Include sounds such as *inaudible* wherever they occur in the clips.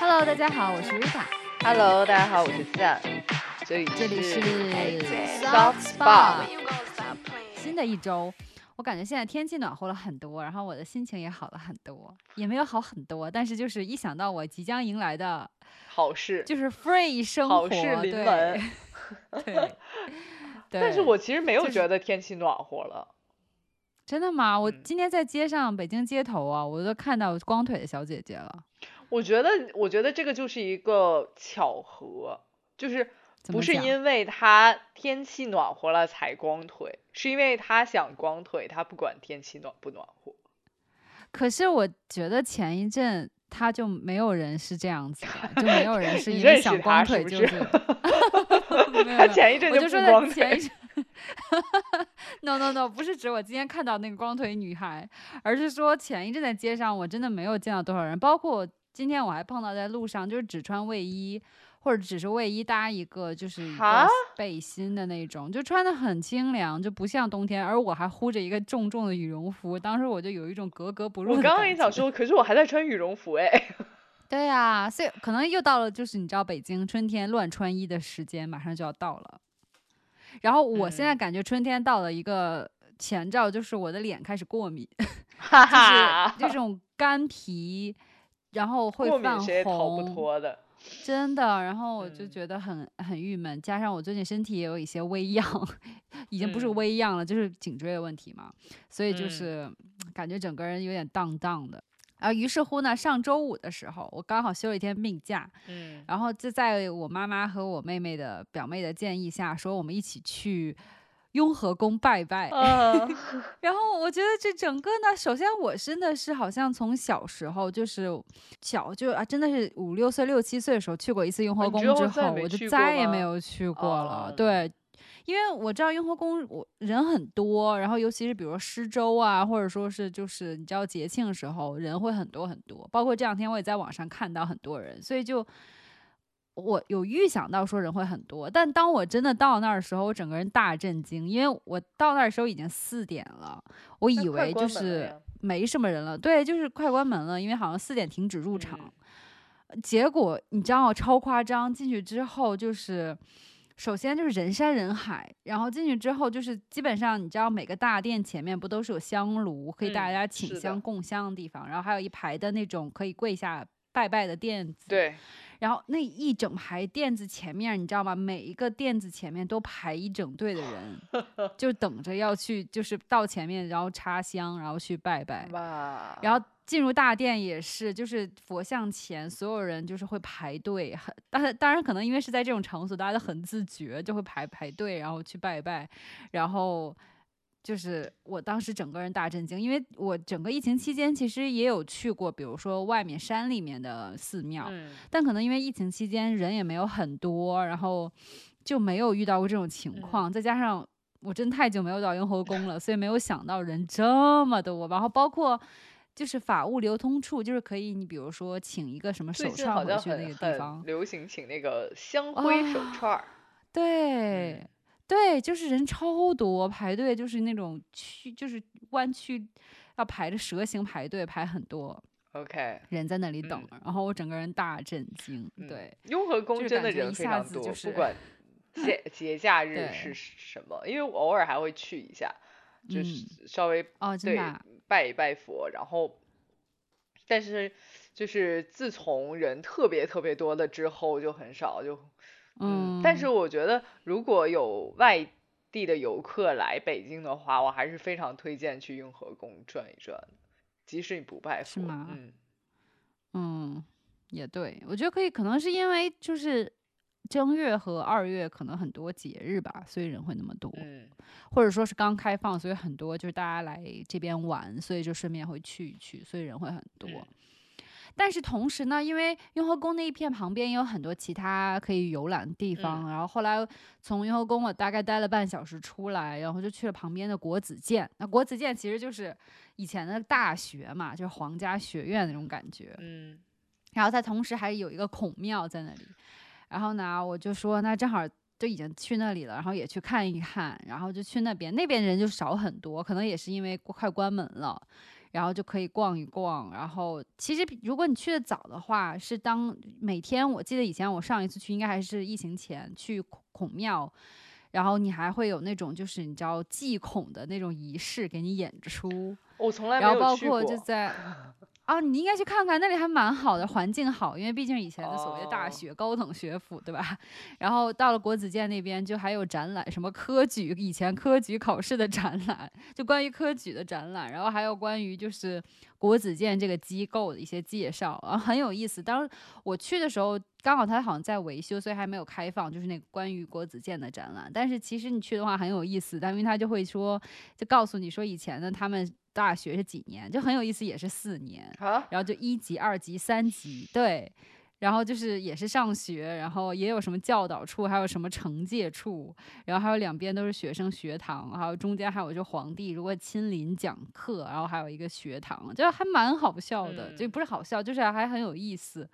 Hello，大家好，我是 Rita。Hello，大家好，我是 Sam，这里这里是 Soft Spot。新的一周，我感觉现在天气暖和了很多，然后我的心情也好了很多，也没有好很多，但是就是一想到我即将迎来的好事，就是 free 生活，好事临对门。对，*laughs* 对 *laughs* 但是我其实没有觉得天气暖和了。真的吗？我嗯今天在街上，北京街头啊，我都看到光腿的小姐姐了。我觉得，我觉得这个就是一个巧合，就是不是因为他天气暖和了才光腿，是因为他想光腿，他不管天气暖不暖和。可是我觉得前一阵他就没有人是这样子的，就没有人是你因为想光腿就是是。没有没 *laughs* 他前一阵我就说的不光腿，前一阵，*laughs* no no no，不是指我今天看到那个光腿女孩，而是说前一阵在街上我真的没有见到多少人，包括今天我还碰到在路上就是只穿卫衣。或者只是卫衣搭一个就是一哈个背心的那种，就穿的很清凉，就不像冬天。而我还呼着一个重重的羽绒服，当时我就有一种格格不入我。刚刚也想说，可是我还在穿羽绒服哎。*laughs* 对呀、所以可能又到了，就是你知道北京春天乱穿衣的时间马上就要到了。然后我现在嗯感觉春天到了一个前兆，就是我的脸开始过敏，就是哈，这种干皮，然后会过泛敏谁也逃不红，脱的。真的。然后我就嗯觉得很很郁闷，加上我最近身体也有一些微恙，*laughs* 已经不是嗯微恙了，就是颈椎的问题嘛，所以就嗯是感觉整个人有点荡荡的。然后于是乎呢，上周五的时候，我刚好休了一天病假，嗯，然后就在我妈妈和我妹妹的表妹的建议下，说我们一起去雍和宫拜拜。嗯 *laughs* 然后我觉得这整个呢，首先我真的是好像从小时候就是小就啊，真的是五六岁、六七岁的时候去过一次雍和宫之后，我就再也没有去过了。哦对。因为我知道雍和宫我人很多，然后尤其是比如说施粥啊，或者说是就是你知道节庆的时候人会很多很多，包括这两天我也在网上看到很多人，所以就我有预想到说人会很多，但当我真的到那儿的时候，我整个人大震惊，因为我到那儿的时候已经四点了，我以为就是没什么人了，对，就是快关门了，因为好像四点停止入场。嗯结果你知道超夸张，进去之后就是。首先就是人山人海，然后进去之后就是基本上你知道每个大殿前面不都是有香炉，可以大嗯家请香供香的地方，然后还有一排的那种可以跪下拜拜的垫子，对，然后那一整排垫子前面，你知道吗？每一个垫子前面都排一整队的人，*laughs* 就等着要去，就是到前面，然后插香，然后去拜拜。哇，然后进入大殿也是，就是佛像前所有人就是会排队，很，但是当然可能因为是在这种场所，大家都很自觉，就会排排队，然后去拜拜，然后。就是我当时整个人大震惊，因为我整个疫情期间其实也有去过，比如说外面山里面的寺庙，嗯，但可能因为疫情期间人也没有很多，然后就没有遇到过这种情嗯况。再加上我真太久没有到雍和宫了，所以没有想到人这么多。然后包括就是法务流通处，就是可以你比如说请一个什么手串回去那个地方，流行请那个香灰手啊串儿，对。嗯对，就是人超多，排队就是那种曲，就是弯曲，要排着蛇形排队，排很多 OK，人在那里等，然后我整个人大震惊。嗯对，雍和宫真的人非常多，子就是不管 *laughs* 节节假日是什么，因为我偶尔还会去一下，就是稍微哦，真对拜一拜佛，然后，但是就是自从人特别特别多了之后，就很少就嗯，但是我觉得如果有外地的游客来北京的话，我还是非常推荐去雍和宫转一转，即使你不拜佛，是吗嗯，嗯，也对，我觉得可以，可能是因为就是正月和二月可能很多节日吧，所以人会那么多，嗯。或者说是刚开放，所以很多就是大家来这边玩，所以就顺便会去一去，所以人会很多。嗯但是同时呢，因为雍和宫那一片旁边也有很多其他可以游览的地方，然后后来从雍和宫我大概待了半小时出来，然后就去了旁边的国子监。那国子监其实就是以前的大学嘛，就是皇家学院那种感觉。嗯然后它同时还有一个孔庙在那里。然后呢，我就说那正好就已经去那里了，然后也去看一看，然后就去那边，那边人就少很多，可能也是因为快关门了。然后就可以逛一逛。然后其实如果你去的早的话，是当每天我记得以前我上一次去应该还是疫情前去孔庙，然后你还会有那种就是你知道祭孔的那种仪式给你演出。我从来没有然后包括就在。*laughs* 啊，你应该去看看，那里还蛮好的，环境好，因为毕竟以前的所谓的大学、高等学府，对吧？*laughs* 然后到了国子监那边，就还有展览，什么科举以前科举考试的展览，*laughs* 就关于科举的展览，然后还有关于就是国子监这个机构的一些介绍，啊，很有意思。当我去的时候，刚好它好像在维修，所以还没有开放，就是那个关于国子监的展览。但是其实你去的话很有意思，但因为他就会说，就告诉你说以前的他们。大学是几年，就很有意思，也是四年，然后就一级、二级、三级，对，然后就是也是上学，然后也有什么教导处，还有什么惩戒处，然后还有两边都是学生学堂，还有中间还有就皇帝如果亲临讲课，然后还有一个学堂，就还蛮好笑的，就不是好笑，就是还很有意思，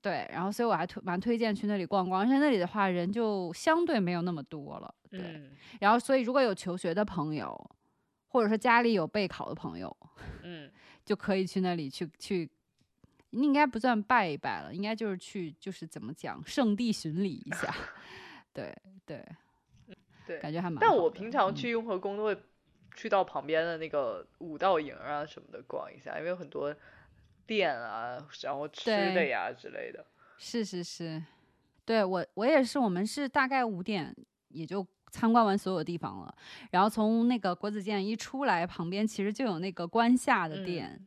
对，然后所以我还推蛮推荐去那里逛逛，而且那里的话人就相对没有那么多了，对，然后所以如果有求学的朋友。或者说家里有备考的朋友，嗯，就可以去那里去去，应该不算拜一拜了，应该就是去就是怎么讲，圣地巡礼一下，*laughs* 对对对，感觉还蛮。但我平常去雍和宫都会去到旁边的那个五道营啊什么的逛一下，因为有很多店啊，然后吃的呀之类的。是是是，对我我也是，我们是大概五点也就。参观完所有地方了，然后从那个国子监一出来，旁边其实就有那个关下的店，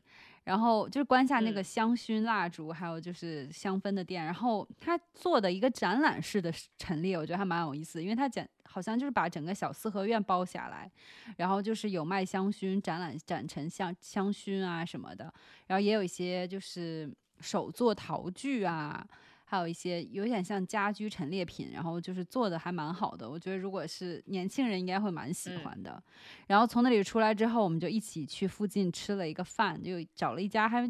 然后就是关下那个香薰蜡烛，还有就是香氛的店。然后他做的一个展览式的陈列，我觉得还蛮有意思，因为他展好像就是把整个小四合院包下来，然后就是有卖香薰展览展陈香香薰啊什么的，然后也有一些就是手做陶具啊。还有一些有点像家居陈列品，然后就是做的还蛮好的，我觉得如果是年轻人应该会蛮喜欢的。然后从那里出来之后，我们就一起去附近吃了一个饭，就找了一家还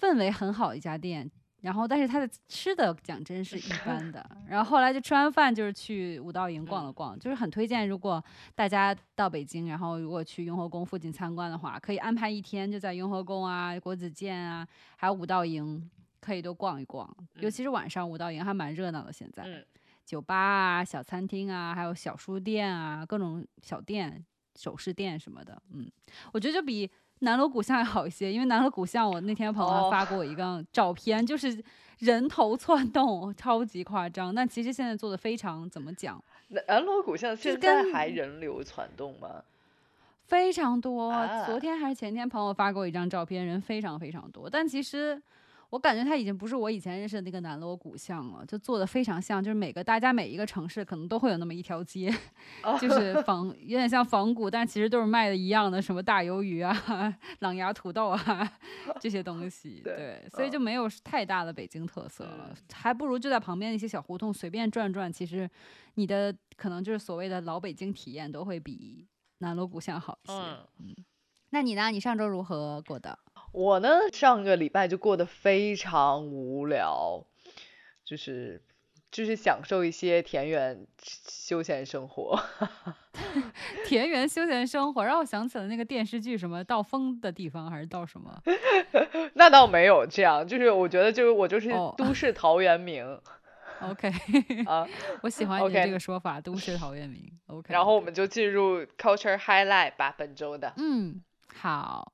氛围很好一家店。然后但是它的吃的讲真是一般的。*laughs* 然后后来就吃完饭就是去五道营逛了逛，就是很推荐，如果大家到北京，然后如果去雍和宫附近参观的话，可以安排一天就在雍和宫啊、国子监啊，还有五道营。可以多逛一逛，尤其是晚上五道营还蛮热闹的。现在，酒吧啊、小餐厅啊，还有小书店啊，各种小店、首饰店什么的。嗯，我觉得就比南锣鼓巷要好一些，因为南锣鼓巷我那天朋友发过我一个照片，就是人头窜动，超级夸张。但其实现在做的非常怎么讲？*laughs* 南锣鼓巷现在还人流攒动吗？非常多。昨天还是前天，朋友发给我一张照片，人非常非常多。但其实。我感觉它已经不是我以前认识的那个南锣鼓巷了，就做的非常像，就是每个大家每一个城市可能都会有那么一条街，*laughs* 就是仿有点像仿古，但其实都是卖的一样的，什么大鱿鱼啊、*laughs* 狼牙土豆啊 *laughs* 这些东西，对，所以就没有太大的北京特色了，还不如就在旁边那些小胡同随便转转，其实你的可能就是所谓的老北京体验都会比南锣鼓巷好一些。嗯，那你呢？你上周如何过的？我呢，上个礼拜就过得非常无聊，就是就是享受一些田园休闲生活。*laughs* 田园休闲生活让我想起了那个电视剧，什么到风的地方还是到什么？*laughs* 那倒没有这样，就是我觉得就是我就是都市陶渊明。OK *laughs* 啊，我喜欢你这个说法，都市陶渊明。OK，然后我们就进入 Culture Highlight 吧，本周的。嗯，好。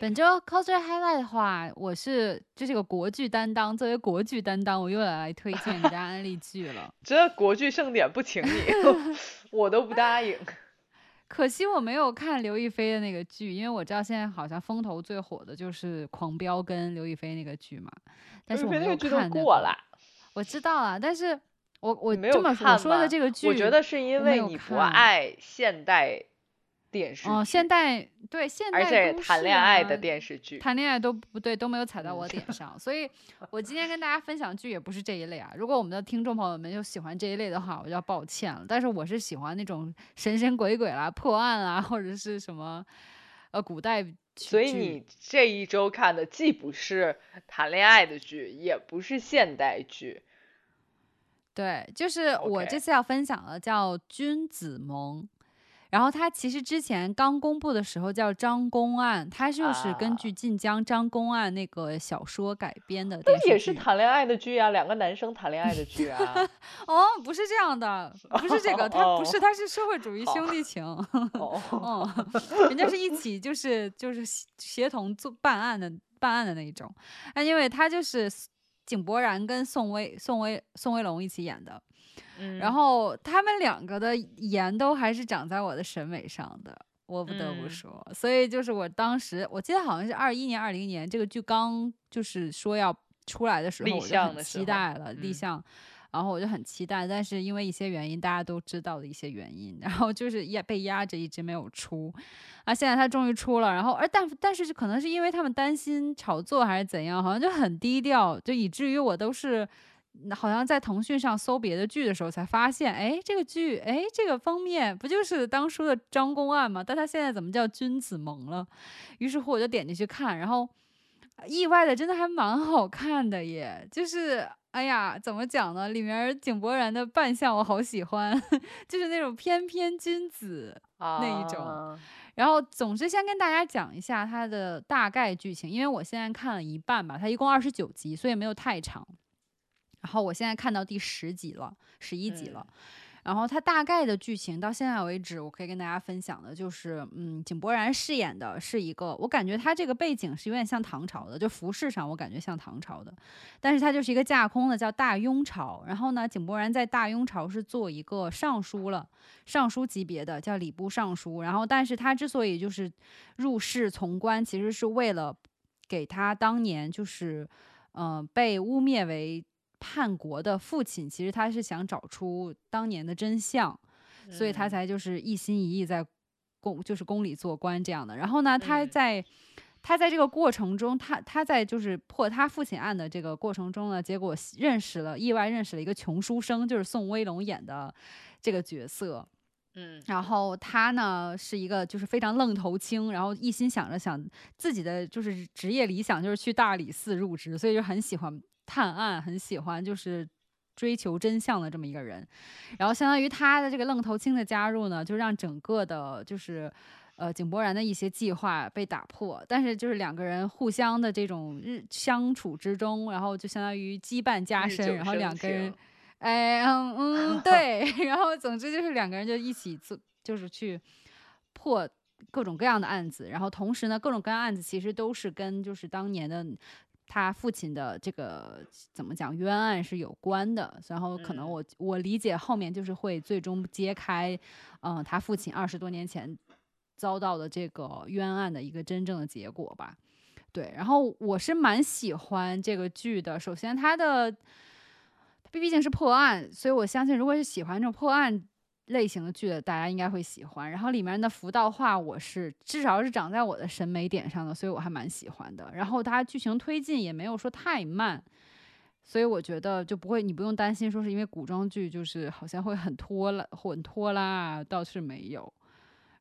本周 culture highlight 的话，我是就是个国剧担当。作为国剧担当，我又要来推荐一家安利剧了。*laughs* 这国剧盛典不请你，*laughs* 我都不答应。可惜我没有看刘亦菲的那个剧，因为我知道现在好像风头最火的就是《狂飙》跟刘亦菲那个剧嘛。但是我没有看过了。我知道啊，但是我我这么我说的这个剧，我觉得是因为你不爱现代。电视哦，现代对现代，而且谈恋爱的电视剧，谈恋爱都不对，都没有踩到我点 *laughs* 上，所以我今天跟大家分享剧也不是这一类啊。如果我们的听众朋友们就喜欢这一类的话，我就要抱歉了。但是我是喜欢那种神神鬼鬼啦、破案啊，或者是什么呃古代。所以你这一周看的既不是谈恋爱的剧，也不是现代剧。对，就是我这次要分享的叫《君子盟》。然后他其实之前刚公布的时候叫《张公案》，他就是根据晋江张公案那个小说改编的。那也是谈恋爱的剧啊，两个男生谈恋爱的剧啊。*laughs* 哦，不是这样的，*laughs* 不是这个，他不是，他是社会主义兄弟情。*laughs* 哦，人家是一起就是就是协同做办案的办案的那一种。哎，因为他就是井柏然跟宋威宋威宋威龙一起演的。然后他们两个的颜都还是长在我的审美上的，我不得不说。所以就是我当时，我记得好像是二一年、二零年这个剧刚就是说要出来的时候，我就很期待了立项，然后我就很期待。但是因为一些原因，大家都知道的一些原因，然后就是压被压着一直没有出。啊，现在他终于出了，然后而但但是可能是因为他们担心炒作还是怎样，好像就很低调，就以至于我都是。好像在腾讯上搜别的剧的时候，才发现，哎，这个剧，哎，这个封面不就是当初的张公案吗？但他现在怎么叫君子盟了？于是乎我就点进去看，然后意外的真的还蛮好看的耶！就是，哎呀，怎么讲呢？里面井柏然的扮相我好喜欢，*laughs* 就是那种翩翩君子那一种。然后，总之先跟大家讲一下它的大概剧情，因为我现在看了一半吧，它一共二十九集，所以没有太长。然后我现在看到第十集了，十一集了。然后它大概的剧情到现在为止，我可以跟大家分享的就是，嗯，井柏然饰演的是一个，我感觉他这个背景是有点像唐朝的，就服饰上我感觉像唐朝的，但是他就是一个架空的，叫大雍朝。然后呢，井柏然在大雍朝是做一个尚书了，尚书级别的，叫礼部尚书。然后，但是他之所以就是入仕从官，其实是为了给他当年就是，嗯，被污蔑为。叛国的父亲，其实他是想找出当年的真相，所以他才就是一心一意在宫，就是宫里做官这样的。然后呢，他在他在这个过程中，他他在就是破他父亲案的这个过程中呢，结果认识了意外认识了一个穷书生，就是宋威龙演的这个角色。嗯，然后他呢是一个就是非常愣头青，然后一心想着想自己的就是职业理想就是去大理寺入职，所以就很喜欢。探案很喜欢，就是追求真相的这么一个人，然后相当于他的这个愣头青的加入呢，就让整个的，就是呃井柏然的一些计划被打破。但是就是两个人互相的这种日相处之中，然后就相当于羁绊加深，然后两个人，哎嗯嗯 *laughs* 对，然后总之就是两个人就一起做，就是去破各种各样的案子，然后同时呢，各种各样案子其实都是跟就是当年的。他父亲的这个怎么讲冤案是有关的，然后可能我我理解后面就是会最终揭开，嗯，他父亲二十多年前遭到的这个冤案的一个真正的结果吧。对，然后我是蛮喜欢这个剧的。首先，它的毕竟是破案，所以我相信如果是喜欢这种破案。类型的剧的，大家应该会喜欢。然后里面的服道化，我是至少是长在我的审美点上的，所以我还蛮喜欢的。然后它剧情推进也没有说太慢，所以我觉得就不会，你不用担心说是因为古装剧就是好像会很拖拉、很拖拉，倒是没有。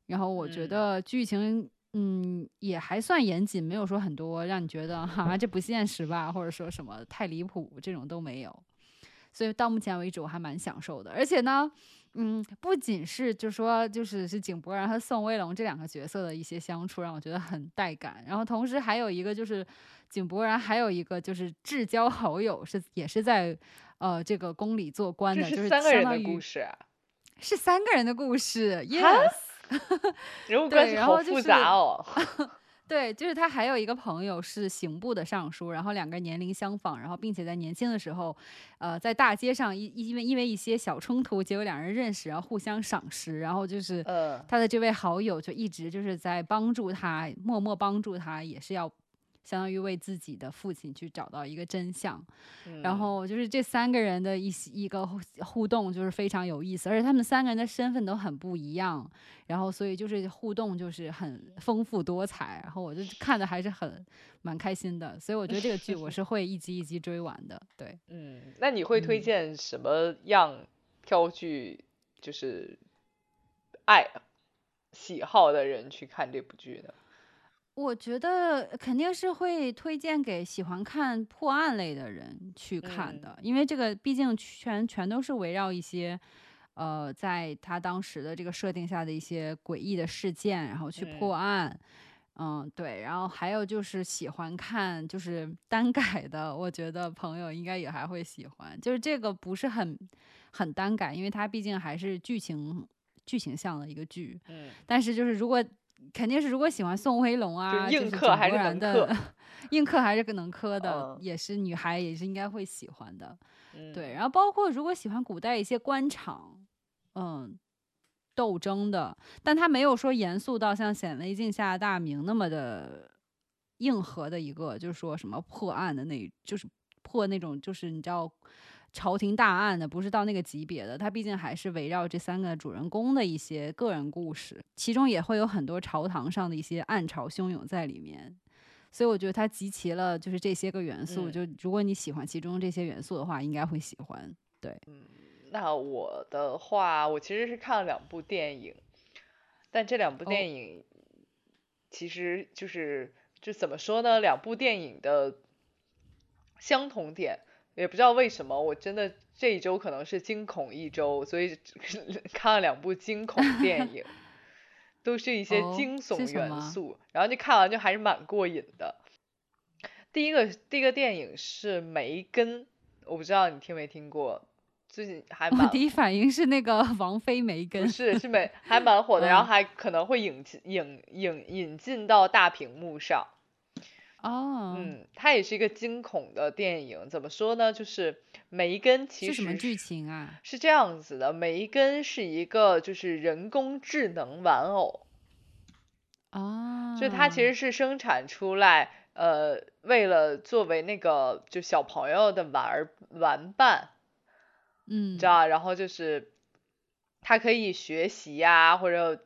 然后我觉得剧情，嗯，也还算严谨，没有说很多让你觉得哈这不现实吧，或者说什么太离谱这种都没有。所以到目前为止我还蛮享受的，而且呢。嗯，不仅是就说就是是井柏然和宋威龙这两个角色的一些相处让我觉得很带感，然后同时还有一个就是井柏然还有一个就是至交好友是也是在呃这个宫里做官的，就是三个人的故事，是三个人的故事，yes，人物关系好复杂哦。*laughs* 对，就是他还有一个朋友是刑部的尚书，然后两个人年龄相仿，然后并且在年轻的时候，呃，在大街上因因为因为一些小冲突，结果两人认识，然后互相赏识，然后就是他的这位好友就一直就是在帮助他，默默帮助他，也是要。相当于为自己的父亲去找到一个真相，然后就是这三个人的一一个互动就是非常有意思，而且他们三个人的身份都很不一样，然后所以就是互动就是很丰富多彩，然后我就看的还是很蛮开心的，所以我觉得这个剧我是会一集一集追完的。对，嗯，那你会推荐什么样挑剧就是爱喜好的人去看这部剧呢？我觉得肯定是会推荐给喜欢看破案类的人去看的，因为这个毕竟全全都是围绕一些，呃，在他当时的这个设定下的一些诡异的事件，然后去破案。嗯，对。然后还有就是喜欢看就是单改的，我觉得朋友应该也还会喜欢。就是这个不是很很单改，因为它毕竟还是剧情剧情向的一个剧。嗯。但是就是如果。肯定是，如果喜欢宋威龙啊，*laughs* 硬磕还是能磕，硬磕还是个能磕的，也是女孩也是应该会喜欢的。对，然后包括如果喜欢古代一些官场，嗯，斗争的，但他没有说严肃到像显微镜下大明那么的硬核的一个，就是说什么破案的那，就是破那种，就是你知道。朝廷大案的不是到那个级别的，它毕竟还是围绕这三个主人公的一些个人故事，其中也会有很多朝堂上的一些暗潮汹涌在里面，所以我觉得它集齐了就是这些个元素，就如果你喜欢其中这些元素的话，应该会喜欢。对，嗯，那我的话，我其实是看了两部电影，但这两部电影其实就是就怎么说呢？两部电影的相同点。也不知道为什么，我真的这一周可能是惊恐一周，所以 *laughs* 看了两部惊恐电影，*laughs* 都是一些惊悚元素，然后就看完就还是蛮过瘾的。第一个第一个电影是《梅根》，我不知道你听没听过，最近还蛮。第一反应是那个王菲梅根，是是美，还蛮火的，*laughs* 然后还可能会引进引引引进到大屏幕上。哦，嗯，它也是一个惊恐的电影。怎么说呢？就是梅根其实是什么剧情啊？是这样子的，梅根是一个就是人工智能玩偶，啊，就它其实是生产出来，呃，为了作为那个就小朋友的玩玩伴，嗯，知道然后就是它可以学习呀，或者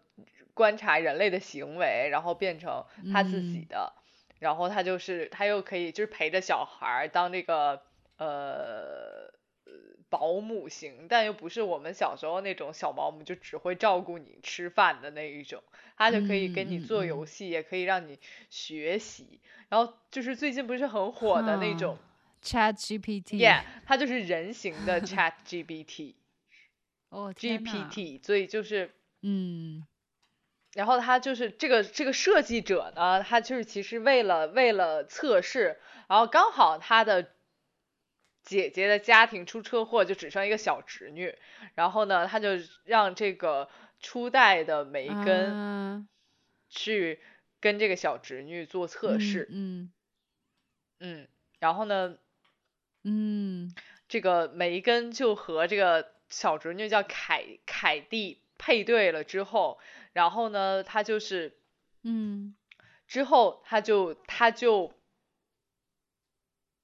观察人类的行为，然后变成他自己的。然后他就是他又可以就是陪着小孩当那个呃保姆型，但又不是我们小时候那种小保姆，就只会照顾你吃饭的那一种。他就可以跟你做游戏，也可以让你学习。然后就是最近不是很火的那种 Chat GPT，耶，它就是人形的 *laughs* Chat GPT。哦，GPT，所以就是嗯。然后他就是这个这个设计者呢，他就是其实为了为了测试，然后刚好他的姐姐的家庭出车祸，就只剩一个小侄女，然后呢，他就让这个初代的梅根去跟这个小侄女做测试，嗯嗯，然后呢，嗯，这个梅根就和这个小侄女叫凯凯蒂配对了之后。然后呢，他就是，嗯，之后他就他就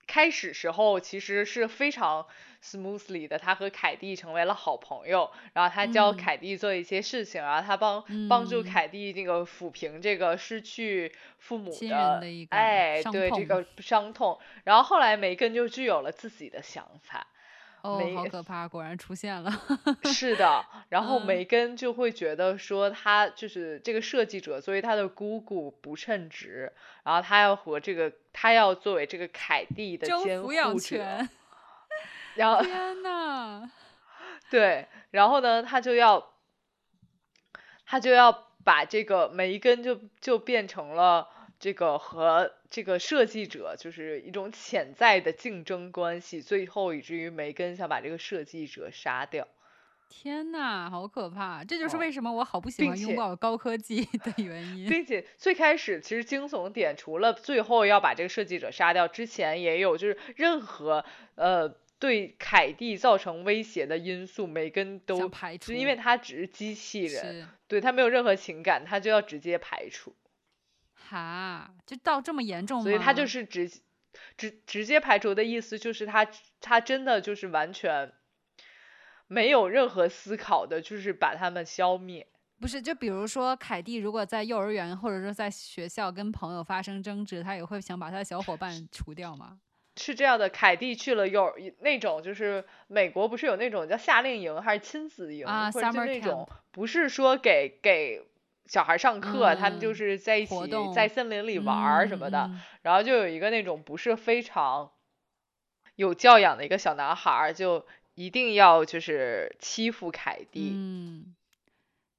开始时候其实是非常 smoothly 的，他和凯蒂成为了好朋友，然后他教凯蒂做一些事情，然后他帮帮助凯蒂那个抚平这个失去父母的哎，对这个伤痛，然后后来梅根就具有了自己的想法。哦，好可怕！果然出现了。*laughs* 是的，然后梅根就会觉得说，他就是这个设计者作为他的姑姑不称职，然后他要和这个，他要作为这个凯蒂的监护者。然 *laughs* 后天呐，*laughs* 对，然后呢，他就要，他就要把这个梅根就就变成了。这个和这个设计者就是一种潜在的竞争关系，最后以至于梅根想把这个设计者杀掉。天呐，好可怕！这就是为什么我好不喜欢拥抱高科技的原因。并且最开始其实惊悚点除了最后要把这个设计者杀掉之前，也有就是任何呃对凯蒂造成威胁的因素，梅根都排除，因为他只是机器人，对他没有任何情感，他就要直接排除。哈，就到这么严重吗？所以他就是直直直接排除的意思，就是他他真的就是完全没有任何思考的，就是把他们消灭。不是，就比如说凯蒂如果在幼儿园或者说在学校跟朋友发生争执，他也会想把他的小伙伴除掉吗？*laughs* 是这样的，凯蒂去了幼儿那种，就是美国不是有那种叫夏令营还是亲子营，啊、或者就那种，不是说给给。小孩上课，他们就是在一起在森林里玩什么的，然后就有一个那种不是非常有教养的一个小男孩，就一定要就是欺负凯蒂，嗯，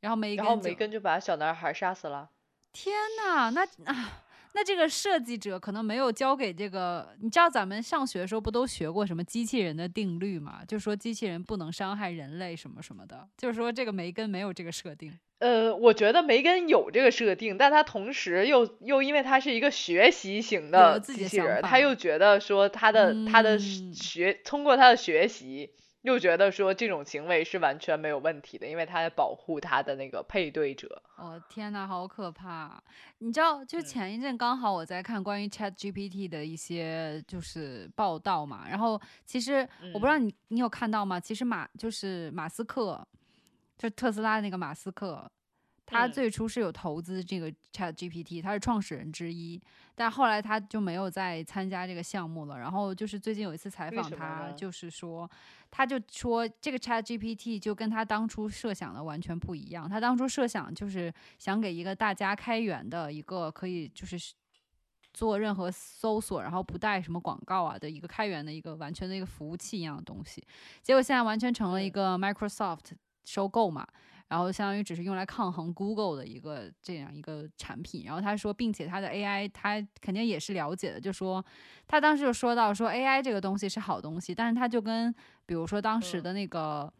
然后梅然后梅根就把小男孩杀死了。天呐，那啊。那这个设计者可能没有教给这个，你知道咱们上学的时候不都学过什么机器人的定律吗？就说机器人不能伤害人类什么什么的，就是说这个梅根没有这个设定。呃，我觉得梅根有这个设定，但他同时又又因为他是一个学习型的机器人，他又觉得说他的他的学通过他的学习。又觉得说这种行为是完全没有问题的，因为他在保护他的那个配对者。哦天哪，好可怕！你知道，就前一阵刚好我在看关于 Chat GPT 的一些就是报道嘛，然后其实我不知道你你有看到吗？其实马就是马斯克，就特斯拉那个马斯克。他最初是有投资这个 Chat GPT，他是创始人之一，但后来他就没有再参加这个项目了。然后就是最近有一次采访他，就是说，他就说这个 Chat GPT 就跟他当初设想的完全不一样。他当初设想就是想给一个大家开源的一个可以就是做任何搜索，然后不带什么广告啊的一个开源的一个完全的一个服务器一样的东西。结果现在完全成了一个 Microsoft 收购嘛。然后相当于只是用来抗衡 Google 的一个这样一个产品。然后他说，并且他的 AI 他肯定也是了解的，就说他当时就说到说 AI 这个东西是好东西，但是它就跟比如说当时的那个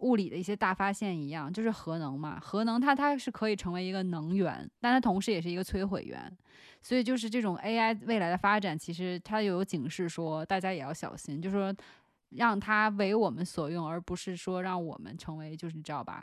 物理的一些大发现一样，就是核能嘛，核能它它是可以成为一个能源，但它同时也是一个摧毁源。所以就是这种 AI 未来的发展，其实它有警示说大家也要小心，就说让它为我们所用，而不是说让我们成为就是你知道吧？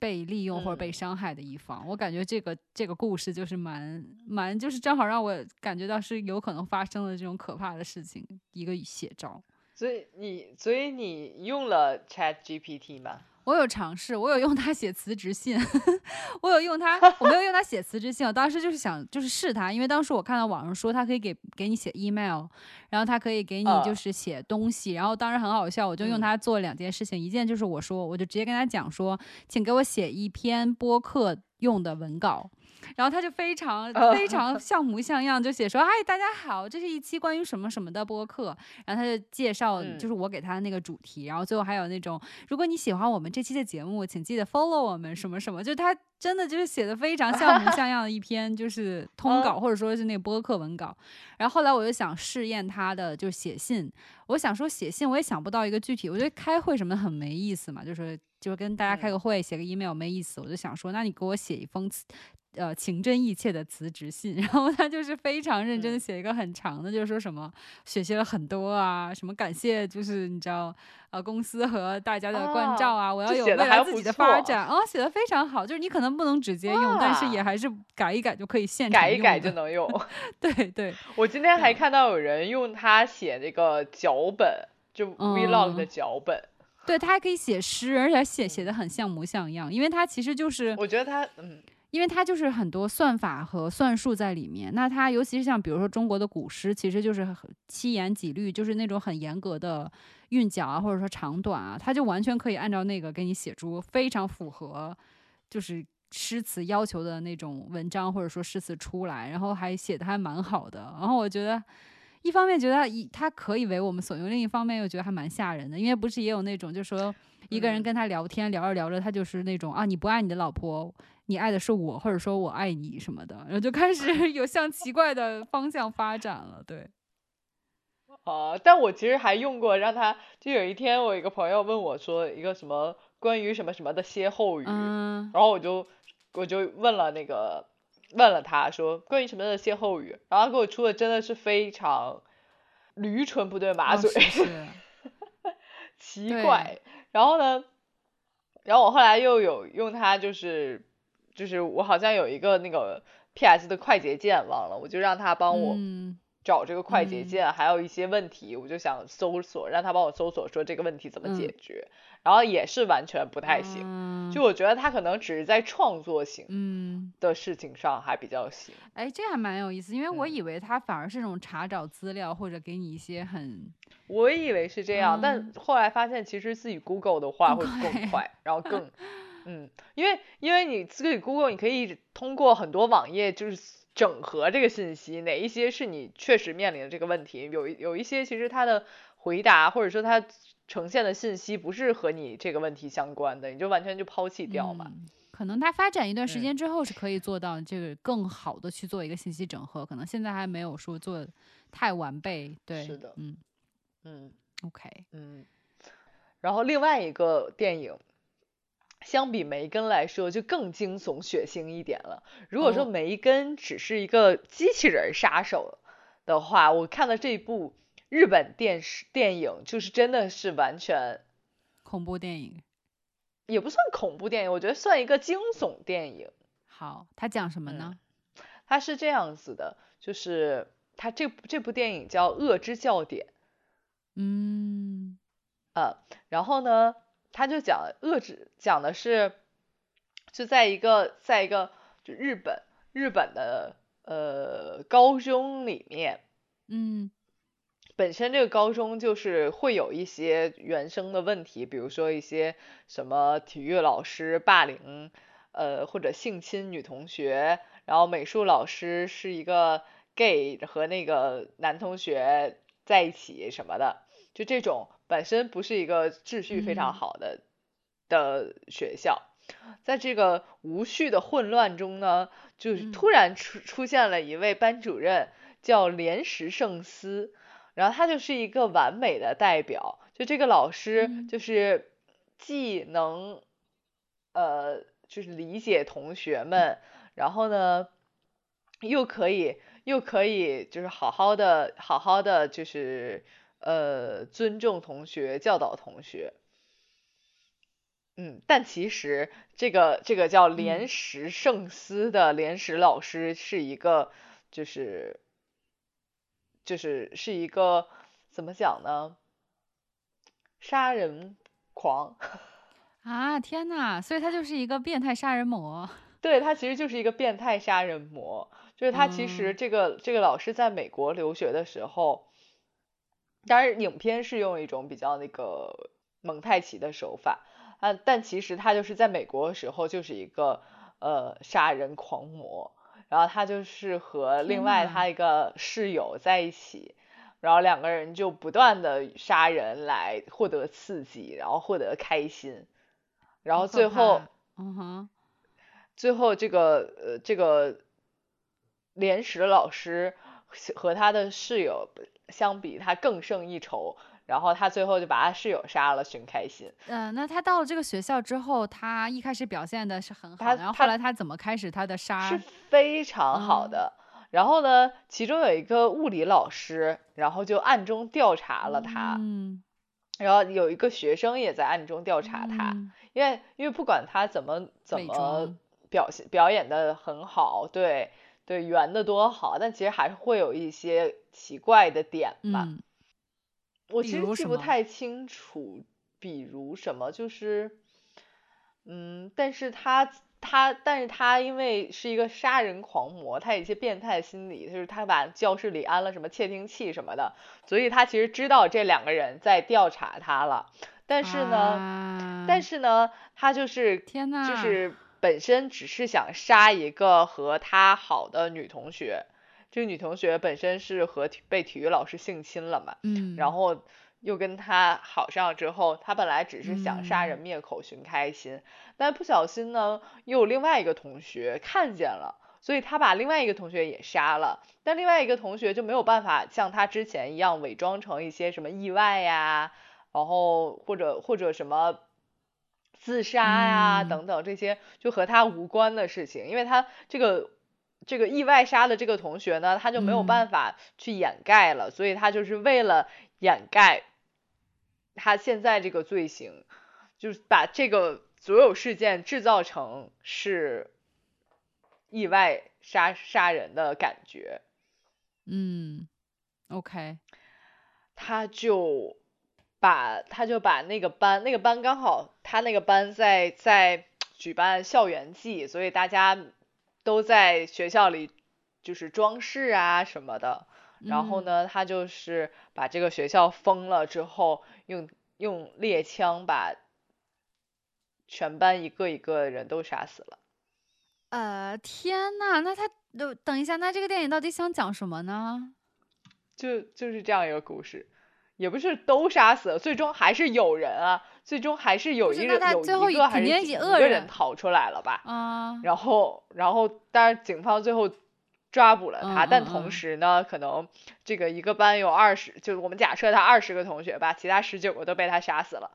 被利用或者被伤害的一方，我感觉这个这个故事就是蛮蛮，就是正好让我感觉到是有可能发生的这种可怕的事情一个写照。所以你所以你用了 Chat GPT 吗？我有尝试，我有用它写辞职信，*laughs* 我有用它，*laughs* 我没有用它写辞职信。我当时就是想，就是试它，因为当时我看到网上说它可以给给你写 email，然后它可以给你就是写东西，然后当时很好笑，我就用它做两件事情，一件就是我说，我就直接跟他讲说，请给我写一篇播客用的文稿。然后他就非常非常像模像样，就写说：“嗨，大家好，这是一期关于什么什么的播客。”然后他就介绍，就是我给他的那个主题。然后最后还有那种，如果你喜欢我们这期的节目，请记得 follow 我们什么什么。就他真的就是写的非常像模像样的一篇，就是 *laughs* 通稿或者说是那个播客文稿。然后后来我就想试验他的，就是写信。我想说写信，我也想不到一个具体。我觉得开会什么的很没意思嘛，就是就是跟大家开个会，写个 email 没意思。我就想说，那你给我写一封。呃，情真意切的辞职信，*laughs* 然后他就是非常认真的写一个很长的，就是说什么学习了很多啊，什么感谢，就是你知道，呃，公司和大家的关照啊，我要有未来自己的发展，啊，写的非常好，就是你可能不能直接用，但是也还是改一改就可以现改一改就能用。对 *laughs* 对，*laughs* 我今天还看到有人用它写那个脚本，就 vlog 的脚本，对他还可以写诗，而且写写的很像模像样，因为他其实就是，我觉得他嗯。因为它就是很多算法和算术在里面，那它尤其是像比如说中国的古诗，其实就是七言几律，就是那种很严格的韵脚啊，或者说长短啊，它就完全可以按照那个给你写出非常符合就是诗词要求的那种文章或者说诗词出来，然后还写的还蛮好的。然后我觉得一方面觉得一它可以为我们所用，另一方面又觉得还蛮吓人的，因为不是也有那种就是说一个人跟他聊天聊着聊着，他就是那种啊你不爱你的老婆。你爱的是我，或者说我爱你什么的，然后就开始 *laughs* 有向奇怪的方向发展了。对，哦，但我其实还用过，让他就有一天，我一个朋友问我说一个什么关于什么什么的歇后语，然后我就我就问了那个问了他说关于什么的歇后语，然后他给我出的真的是非常驴唇不对马嘴，*laughs* 奇怪。然后呢，然后我后来又有用它就是。就是我好像有一个那个 P.S 的快捷键忘了，我就让他帮我找这个快捷键，还有一些问题，我就想搜索，让他帮我搜索说这个问题怎么解决，然后也是完全不太行。就我觉得他可能只是在创作型的事情上还比较行。哎，这还蛮有意思，因为我以为他反而是那种查找资料或者给你一些很，我以为是这样，但后来发现其实自己 Google 的话会更快，然后更。嗯，因为因为你自己 Google，你可以通过很多网页就是整合这个信息，哪一些是你确实面临的这个问题，有有一些其实它的回答或者说它呈现的信息不是和你这个问题相关的，你就完全就抛弃掉嘛。可能它发展一段时间之后是可以做到这个更好的去做一个信息整合，可能现在还没有说做太完备。对，是的，嗯嗯，OK，嗯。然后另外一个电影，相比梅根来说就更惊悚血腥一点了。如果说梅根只是一个机器人杀手的话，我看了这部日本电视电影，就是真的是完全恐怖电影，也不算恐怖电影，我觉得算一个惊悚电影。好，它讲什么呢？它是这样子的，就是它这这部电影叫《恶之教典》。嗯。呃，然后呢，他就讲遏制，讲的是就在一个在一个就日本日本的呃高中里面，嗯，本身这个高中就是会有一些原生的问题，比如说一些什么体育老师霸凌，呃或者性侵女同学，然后美术老师是一个 gay 和那个男同学在一起什么的，就这种。本身不是一个秩序非常好的的学校，在这个无序的混乱中呢，就是突然出出现了一位班主任，叫莲石圣司，然后他就是一个完美的代表，就这个老师就是既能呃就是理解同学们，然后呢又可以又可以就是好好的好好的就是。呃，尊重同学，教导同学。嗯，但其实这个这个叫莲石圣司的莲石老师是一个，就是就是是一个怎么讲呢？杀人狂 *laughs* 啊！天呐，所以他就是一个变态杀人魔。*laughs* 对他其实就是一个变态杀人魔，就是他其实这个这个老师在美国留学的时候。当然，影片是用一种比较那个蒙太奇的手法啊，但其实他就是在美国的时候就是一个呃杀人狂魔，然后他就是和另外他一个室友在一起，然后两个人就不断的杀人来获得刺激，然后获得开心，然后最后，嗯哼，最后这个呃这个连石老师和他的室友。相比他更胜一筹，然后他最后就把他室友杀了，寻开心。嗯，那他到了这个学校之后，他一开始表现的是很好，然后后来他怎么开始他的杀？是非常好的。然后呢，其中有一个物理老师，然后就暗中调查了他。嗯。然后有一个学生也在暗中调查他，因为因为不管他怎么怎么表现表演的很好，对。对圆的多好，但其实还是会有一些奇怪的点吧。我其实记不太清楚，比如什么，就是，嗯，但是他他，但是他因为是一个杀人狂魔，他有一些变态心理，就是他把教室里安了什么窃听器什么的，所以他其实知道这两个人在调查他了。但是呢，但是呢，他就是天呐，就是。本身只是想杀一个和他好的女同学，这个女同学本身是和被体育老师性侵了嘛，嗯，然后又跟他好上之后，他本来只是想杀人灭口寻开心，但不小心呢，又有另外一个同学看见了，所以他把另外一个同学也杀了，但另外一个同学就没有办法像他之前一样伪装成一些什么意外呀，然后或者或者什么。自杀呀，等等这些就和他无关的事情，因为他这个这个意外杀的这个同学呢，他就没有办法去掩盖了，所以他就是为了掩盖他现在这个罪行，就是把这个所有事件制造成是意外杀杀人的感觉。嗯，OK，他就。把他就把那个班，那个班刚好他那个班在在举办校园季，所以大家都在学校里就是装饰啊什么的。然后呢，他就是把这个学校封了之后，用用猎枪把全班一个一个人都杀死了。呃，天呐，那他等等一下，那这个电影到底想讲什么呢？就就是这样一个故事，也不是都杀死了，最终还是有人啊，最终还是有一人有一个还是几个人逃出来了吧？啊，然后然后但是警方最后抓捕了他，但同时呢，可能这个一个班有二十，就是我们假设他二十个同学吧，其他十九个都被他杀死了，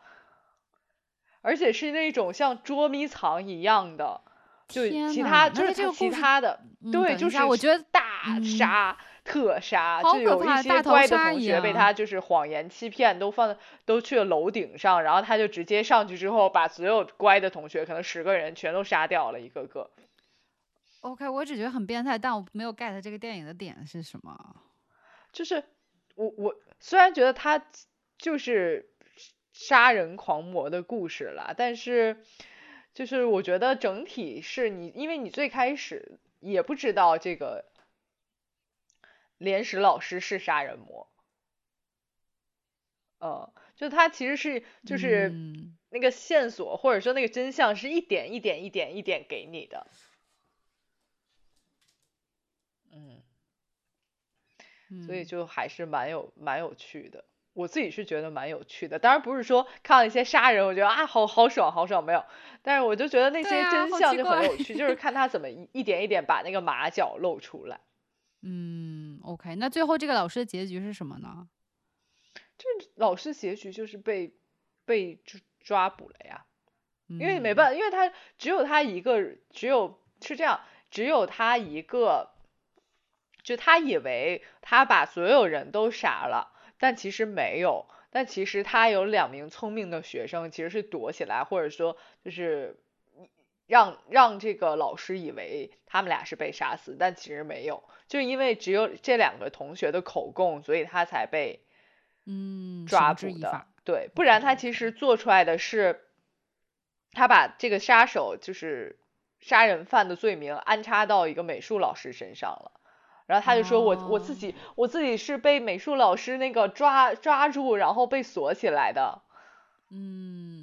而且是那种像捉迷藏一样的。就其他就是其他的，对，就是我觉得大杀特杀，就有一些乖的同学被他就是谎言欺骗，都放都去了楼顶上，然后他就直接上去之后，把所有乖的同学，可能十个人全都杀掉了，一个个。OK，我只觉得很变态，但我没有 get 这个电影的点是什么。就是我我虽然觉得他就是杀人狂魔的故事了，但是。就是我觉得整体是你，因为你最开始也不知道这个连石老师是杀人魔，嗯，就他其实是就是那个线索或者说那个真相是一点一点一点一点给你的，嗯，所以就还是蛮有蛮有趣的。我自己是觉得蛮有趣的，当然不是说看了一些杀人，我觉得啊好好爽好爽没有，但是我就觉得那些真相就很有趣，就是看他怎么一一点一点把那个马脚露出来。嗯，OK，那最后这个老师的结局是什么呢？这老师结局就是被被抓抓捕了呀，因为没办法，因为他只有他一个，只有是这样，只有他一个，就他以为他把所有人都杀了。但其实没有，但其实他有两名聪明的学生，其实是躲起来，或者说就是让让这个老师以为他们俩是被杀死，但其实没有，就因为只有这两个同学的口供，所以他才被嗯抓捕的。对，不然他其实做出来的是，他把这个杀手就是杀人犯的罪名安插到一个美术老师身上了。然后他就说：“我我自己我自己是被美术老师那个抓抓住，然后被锁起来的。”嗯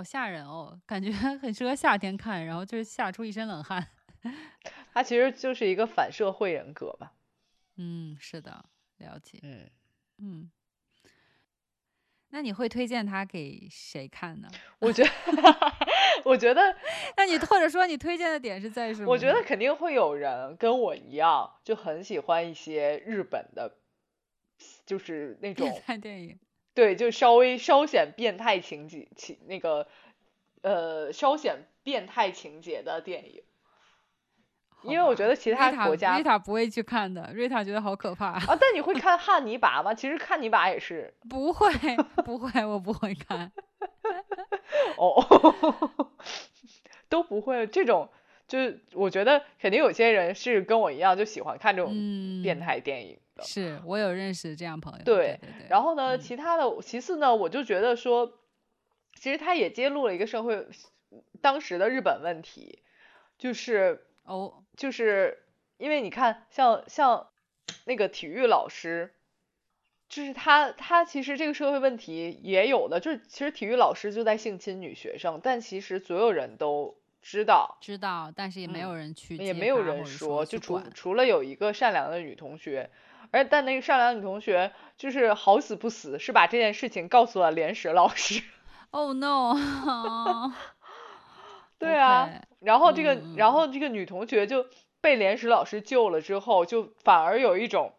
好吓人哦，感觉 *laughs* 很适合夏天看，然后就是吓出一身冷汗。*laughs* 他其实就是一个反社会人格吧。嗯，是的，了解。嗯嗯。那你会推荐他给谁看呢？我觉得，*laughs* 我觉得，那你或者说你推荐的点是在什么？我觉得肯定会有人跟我一样，就很喜欢一些日本的，就是那种变态电影。对，就稍微稍显变态情节情那个，呃，稍显变态情节的电影。因为我觉得其他国家瑞塔不会去看的，瑞塔觉得好可怕啊！但你会看汉尼拔吗？其实汉尼拔也是不会，不会，我不会看。哦，*laughs* 都不会。这种就是我觉得肯定有些人是跟我一样，就喜欢看这种变态电影的。是我有认识这样朋友。对对对。然后呢，其他的其次呢，我就觉得说，其实他也揭露了一个社会当时的日本问题，就是。哦，就是因为你看，像像那个体育老师，就是他他其实这个社会问题也有的，就是其实体育老师就在性侵女学生，但其实所有人都知道，知道，但是也没有人去，也没有人说，就除除了有一个善良的女同学，而但那个善良女同学就是好死不死是把这件事情告诉了连石老师。*laughs* Oh no！*laughs* 对啊，然后这个，然后这个女同学就被连石老师救了之后，就反而有一种，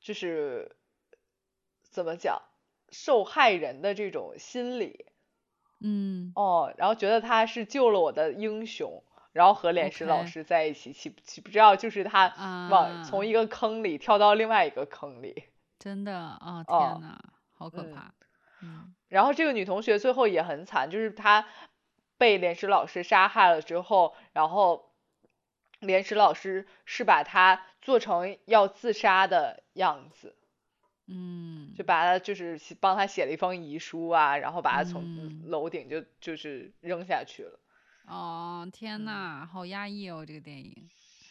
就是怎么讲，受害人的这种心理，嗯，哦，然后觉得他是救了我的英雄，然后和连石老师在一起，岂岂不知道就是他往从一个坑里跳到另外一个坑里，真的啊，天呐，好可怕，嗯，然后这个女同学最后也很惨，就是她。被连石老师杀害了之后，然后连石老师是把她做成要自杀的样子，嗯，就把他就是帮他写了一封遗书啊，然后把他从楼顶就就是扔下去了。哦，天呐，好压抑哦，这个电影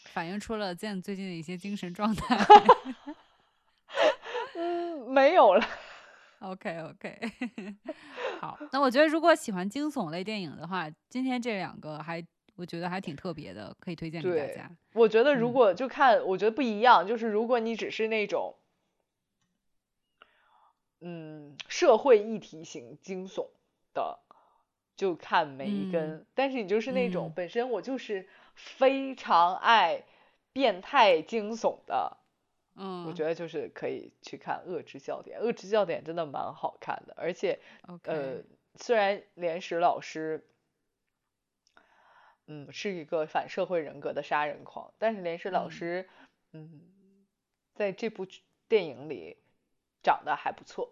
反映出了 Zen 最近的一些精神状态。*laughs* 嗯，没有了。OK OK。*laughs* 好，那我觉得如果喜欢惊悚类电影的话，今天这两个还我觉得还挺特别的，可以推荐给大家。我觉得如果就看，我觉得不一样，就是如果你只是那种，嗯，社会议题型惊悚的，就看梅根。但是你就是那种本身我就是非常爱变态惊悚的。嗯，我觉得就是可以去看《恶之笑点》，《恶之笑点》真的蛮好看的，而且，呃，虽然连石老师，嗯，是一个反社会人格的杀人狂，但是连石老师，嗯，在这部电影里。长得还不错，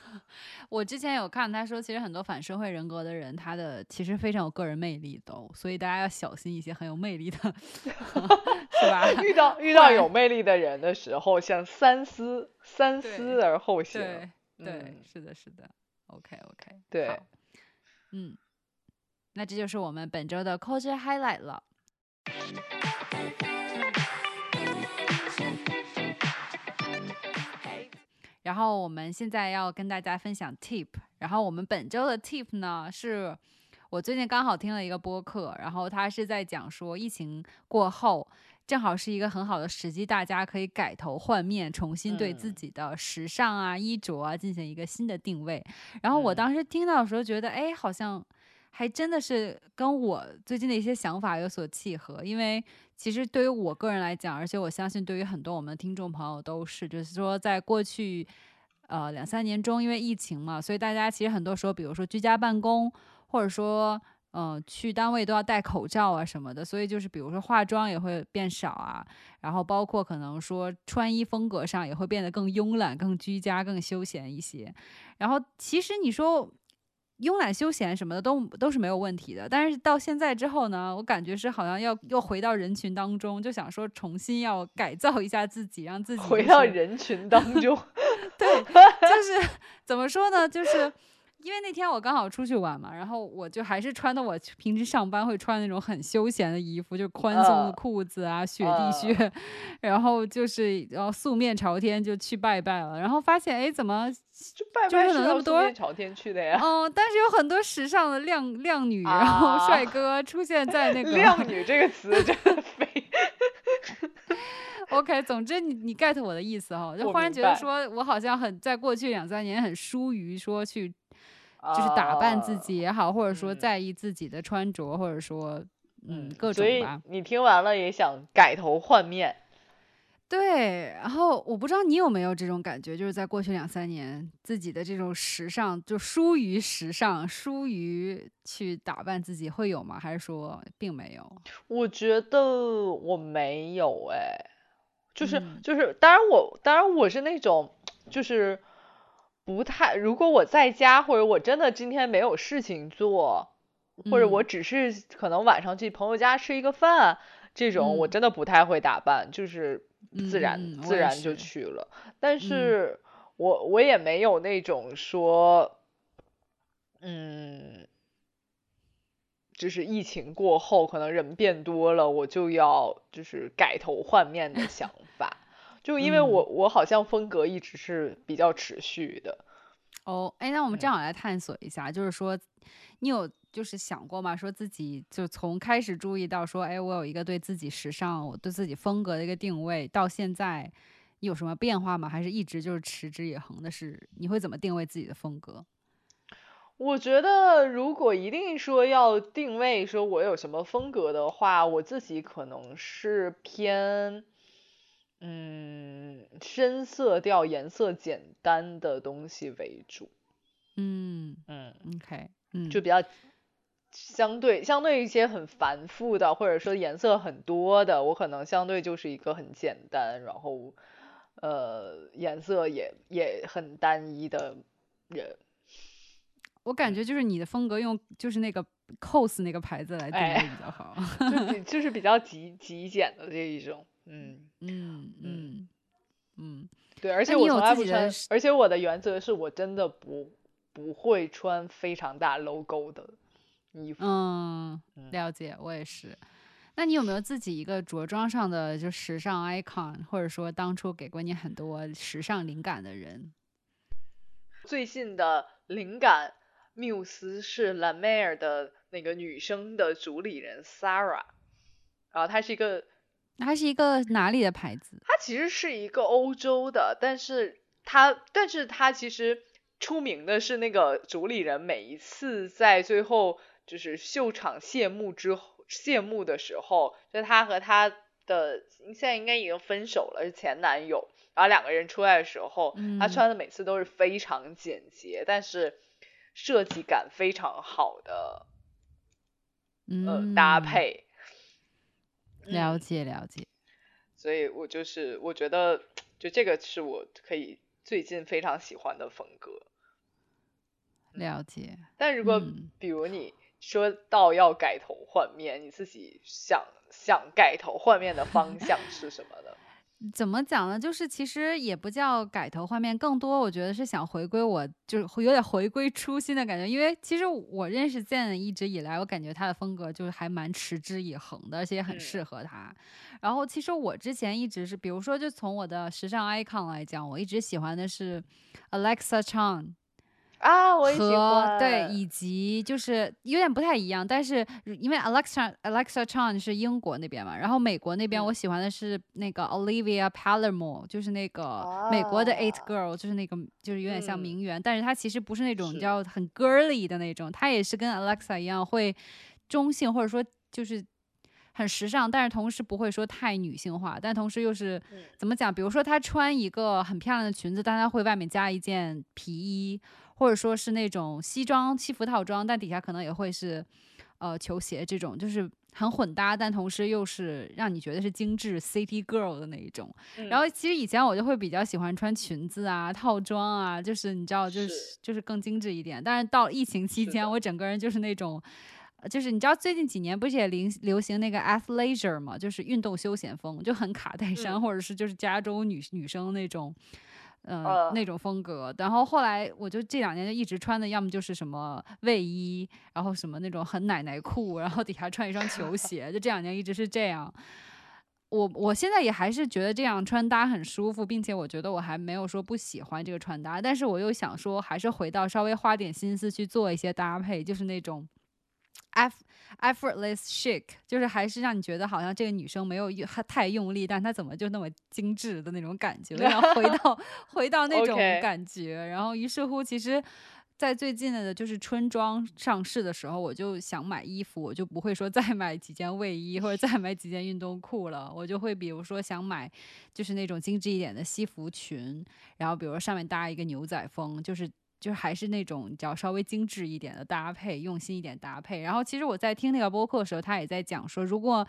*laughs* 我之前有看他说，其实很多反社会人格的人，他的其实非常有个人魅力的，所以大家要小心一些很有魅力的，*laughs* 是吧？遇到遇到有魅力的人的时候，像三思三思而后行。对对，是的，是的。OK OK，对，嗯，那这就是我们本周的 Culture Highlight 了。然后我们现在要跟大家分享 tip，然后我们本周的 tip 呢，是我最近刚好听了一个播客，然后他是在讲说疫情过后，正好是一个很好的时机，大家可以改头换面，重新对自己的时尚啊、衣着啊进行一个新的定位。然后我当时听到的时候，觉得哎，好像还真的是跟我最近的一些想法有所契合，因为其实对于我个人来讲，而且我相信对于很多我们的听众朋友都是，就是说在过去呃两三年中，因为疫情嘛，所以大家其实很多时候，比如说居家办公，或者说嗯去单位都要戴口罩啊什么的，所以就是比如说化妆也会变少啊，然后包括可能说穿衣风格上也会变得更慵懒、更居家、更休闲一些。然后其实你说。慵懒休闲什么的都都是没有问题的，但是到现在之后呢，我感觉是好像要又回到人群当中，就想说重新要改造一下自己，让自己回到人群当中。*laughs* 对，*laughs* 就是怎么说呢，就是。因为那天我刚好出去玩嘛，然后我就还是穿的我平时上班会穿那种很休闲的衣服，就宽松的裤子啊，雪地靴，然后就是然后素面朝天就去拜拜了，然后发现哎怎么就拜拜是要素面朝天去的呀？嗯，但是有很多时尚的靓靓女，然后帅哥出现在那 *laughs* 个靓女这个词真的非。OK，总之你你 get 我的意思哈，*laughs* 就忽然觉得说我好像很在过去两三年很疏于说去。就是打扮自己也好，或者说在意自己的穿着，或者说嗯各种吧。你听完了也想改头换面。对，然后我不知道你有没有这种感觉，就是在过去两三年，自己的这种时尚就疏于时尚，疏于去打扮自己，会有吗？还是说并没有？我觉得我没有哎，就是就是，当然我当然我是那种就是。不太，如果我在家，或者我真的今天没有事情做，或者我只是可能晚上去朋友家吃一个饭，这种我真的不太会打扮，就是自然自然就去了。但是我我也没有那种说，嗯，就是疫情过后可能人变多了，我就要就是改头换面的想法。就因为我我好像风格一直是比较持续的，哦，哎，那我们正好来探索一下，就是说，你有就是想过吗？说自己就从开始注意到说，哎，我有一个对自己时尚、我对自己风格的一个定位，到现在有什么变化吗？还是一直就是持之以恒的？是你会怎么定位自己的风格？我觉得，如果一定说要定位说我有什么风格的话，我自己可能是偏。嗯，深色调、颜色简单的东西为主。嗯嗯，OK，嗯，就比较相对相对一些很繁复的，或者说颜色很多的，我可能相对就是一个很简单，然后呃颜色也也很单一的人。我感觉就是你的风格用就是那个 cos 那个牌子来定位比较好，*laughs* 就就是比较极极简的这一种。嗯嗯嗯嗯，对，而且我从来不穿，而且我的原则是我真的不不会穿非常大 logo 的衣服。嗯，了解，我也是。那你有没有自己一个着装上的就时尚 icon，或者说当初给过你很多时尚灵感的人？最近的灵感，缪斯是 La Mer 的那个女生的主理人 Sarah，然后她是一个，它是一个哪里的牌子？它其实是一个欧洲的，但是它，但是它其实出名的是那个主理人每一次在最后就是秀场谢幕之后，谢幕的时候，就他和他的现在应该已经分手了，是前男友，然后两个人出来的时候，他穿的每次都是非常简洁，但是。设计感非常好的，呃，搭配，了解了解。所以我就是我觉得，就这个是我可以最近非常喜欢的风格。了解。但如果比如你说到要改头换面，你自己想想改头换面的方向是什么呢？怎么讲呢？就是其实也不叫改头换面，更多我觉得是想回归，我就是有点回归初心的感觉。因为其实我认识 Zen 一直以来，我感觉他的风格就是还蛮持之以恒的，而且也很适合他。然后其实我之前一直是，比如说就从我的时尚 icon 来讲，我一直喜欢的是 Alexa Chang。啊，我也喜欢。对，以及就是有点不太一样，但是因为 Alexa Alexa Chang 是英国那边嘛，然后美国那边我喜欢的是那个 Olivia Palermo，就是那个美国的 Eight Girl，就是那个就是有点像名媛，但是她其实不是那种叫很 girly 的那种，她也是跟 Alexa 一样会中性或者说就是很时尚，但是同时不会说太女性化，但同时又是怎么讲？比如说她穿一个很漂亮的裙子，但她会外面加一件皮衣。或者说是那种西装西服套装，但底下可能也会是，呃，球鞋这种，就是很混搭，但同时又是让你觉得是精致 city girl 的那一种。然后其实以前我就会比较喜欢穿裙子啊、套装啊，就是你知道，就是就是更精致一点。但是到疫情期间，我整个人就是那种，就是你知道最近几年不是也流流行那个 athleisure 嘛，就是运动休闲风，就很卡戴珊，或者是就是加州女女生那种。嗯，那种风格，然后后来我就这两年就一直穿的，要么就是什么卫衣，然后什么那种很奶奶裤，然后底下穿一双球鞋，就这两年一直是这样。我我现在也还是觉得这样穿搭很舒服，并且我觉得我还没有说不喜欢这个穿搭，但是我又想说，还是回到稍微花点心思去做一些搭配，就是那种。F effortless chic，就是还是让你觉得好像这个女生没有用太用力，但她怎么就那么精致的那种感觉，然后回 *laughs* 到回到那种感觉，然后于是乎，其实，在最近的就是春装上市的时候，我就想买衣服，我就不会说再 *laughs* 买几件卫衣或者再买几件运动裤了，我就会比如说想买就是那种精致一点的西服裙，然后比如上面搭一个牛仔风，就是。就是还是那种叫稍微精致一点的搭配，用心一点搭配。然后其实我在听那个播客的时候，他也在讲说，如果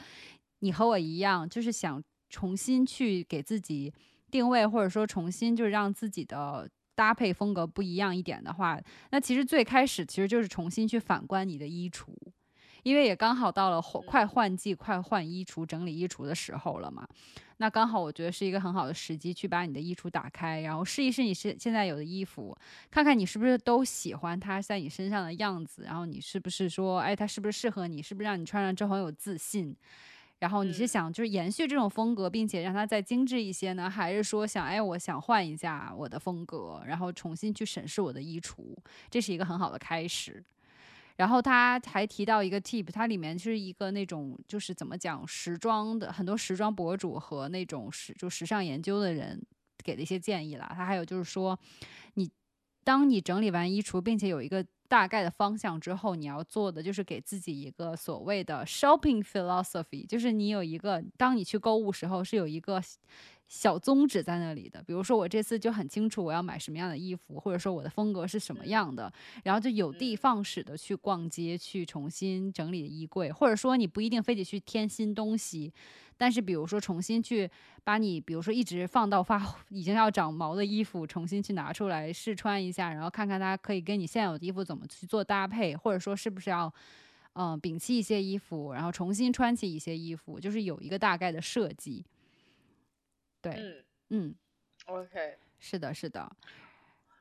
你和我一样，就是想重新去给自己定位，或者说重新就是让自己的搭配风格不一样一点的话，那其实最开始其实就是重新去反观你的衣橱。因为也刚好到了快换季、快换衣橱、整理衣橱的时候了嘛，那刚好我觉得是一个很好的时机，去把你的衣橱打开，然后试一试你是现在有的衣服，看看你是不是都喜欢它在你身上的样子，然后你是不是说，哎，它是不是适合你，是不是让你穿上之后很有自信，然后你是想就是延续这种风格，并且让它再精致一些呢，还是说想，哎，我想换一下我的风格，然后重新去审视我的衣橱，这是一个很好的开始。然后他还提到一个 tip，它里面是一个那种就是怎么讲时装的很多时装博主和那种时就时尚研究的人给的一些建议啦。他还有就是说，你当你整理完衣橱，并且有一个大概的方向之后，你要做的就是给自己一个所谓的 shopping philosophy，就是你有一个当你去购物时候是有一个。小宗旨在那里的，比如说我这次就很清楚我要买什么样的衣服，或者说我的风格是什么样的，然后就有的放矢的去逛街，去重新整理衣柜，或者说你不一定非得去添新东西，但是比如说重新去把你比如说一直放到发已经要长毛的衣服重新去拿出来试穿一下，然后看看它可以跟你现有的衣服怎么去做搭配，或者说是不是要嗯摒弃一些衣服，然后重新穿起一些衣服，就是有一个大概的设计。对，嗯，OK，是的，是的，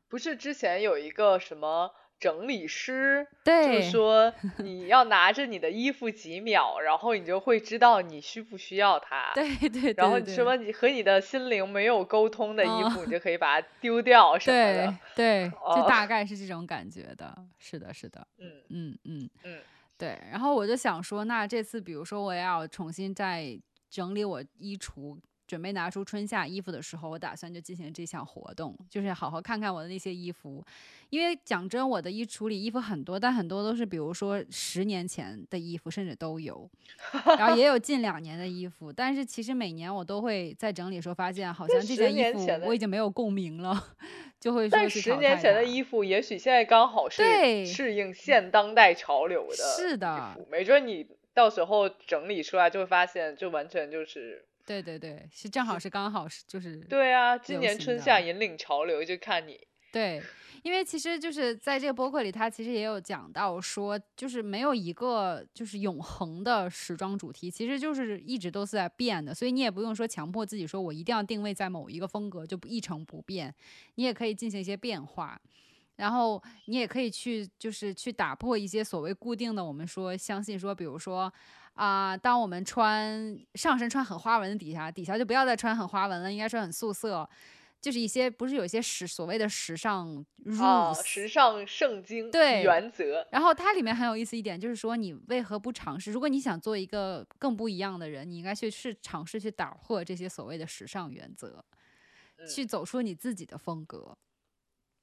不是之前有一个什么整理师，对，就是说 *laughs* 你要拿着你的衣服几秒，然后你就会知道你需不需要它。对对。然后什么你和你的心灵没有沟通的衣服，你就可以把它丢掉 *laughs* 什么的。对对，就大概是这种感觉的。是的，是的。嗯嗯嗯嗯。对，然后我就想说，那这次比如说我要重新再整理我衣橱。准备拿出春夏衣服的时候，我打算就进行这项活动，就是好好看看我的那些衣服。因为讲真，我的衣橱里衣服很多，但很多都是比如说十年前的衣服，甚至都有，*laughs* 然后也有近两年的衣服。但是其实每年我都会在整理的时候发现，好像这件衣服我已经没有共鸣了，就会说十年前的衣服，也许现在刚好是适应现当代潮流的。是的，没准你到时候整理出来就会发现，就完全就是。对对对，是正好是刚好是就是对啊，今年春夏引领潮流就看你。对，因为其实就是在这个播客里，他其实也有讲到说，就是没有一个就是永恒的时装主题，其实就是一直都是在变的，所以你也不用说强迫自己说我一定要定位在某一个风格就不一成不变，你也可以进行一些变化，然后你也可以去就是去打破一些所谓固定的，我们说相信说，比如说。啊，当我们穿上身穿很花纹的底下，底下就不要再穿很花纹了，应该穿很素色，就是一些不是有一些时所谓的时尚 rules，时尚圣经对原则。然后它里面很有意思一点，就是说你为何不尝试？如果你想做一个更不一样的人，你应该去试尝试去打破这些所谓的时尚原则，去走出你自己的风格。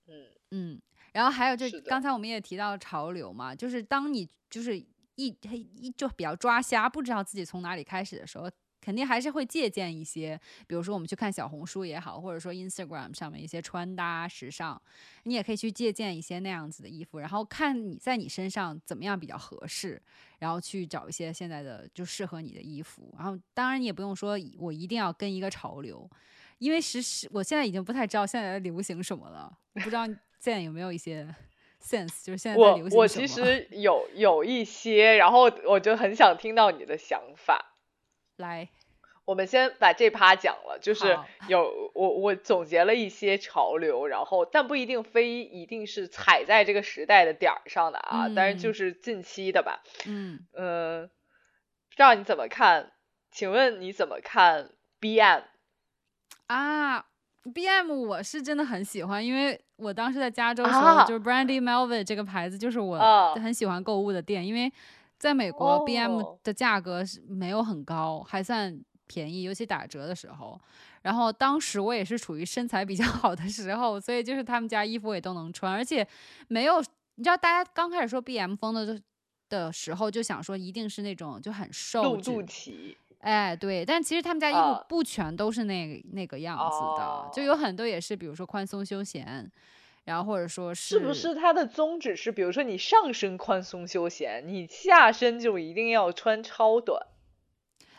嗯嗯，然后还有就刚才我们也提到潮流嘛，就是当你就是。一一就比较抓瞎，不知道自己从哪里开始的时候，肯定还是会借鉴一些，比如说我们去看小红书也好，或者说 Instagram 上面一些穿搭时尚，你也可以去借鉴一些那样子的衣服，然后看你在你身上怎么样比较合适，然后去找一些现在的就适合你的衣服。然后当然你也不用说我一定要跟一个潮流，因为实时我现在已经不太知道现在流行什么了，我不知道现在有没有一些。*laughs* sense 就是现在我我其实 *laughs* 有有一些，然后我就很想听到你的想法。来，我们先把这趴讲了，就是有我我总结了一些潮流，然后但不一定非一定是踩在这个时代的点儿上的啊，但是就是近期的吧。嗯嗯，不知道你怎么看？请问你怎么看 BM 啊？B M 我是真的很喜欢，因为我当时在加州时候，就是 Brandy Melvin 这个牌子，就是我很喜欢购物的店。因为在美国，B M 的价格是没有很高，还算便宜，尤其打折的时候。然后当时我也是处于身材比较好的时候，所以就是他们家衣服我也都能穿，而且没有你知道，大家刚开始说 B M 风的的时候，就想说一定是那种就很瘦，肚脐。哎，对，但其实他们家衣服不全都是那那个样子的，就有很多也是，比如说宽松休闲，然后或者说是是不是它的宗旨是，比如说你上身宽松休闲，你下身就一定要穿超短，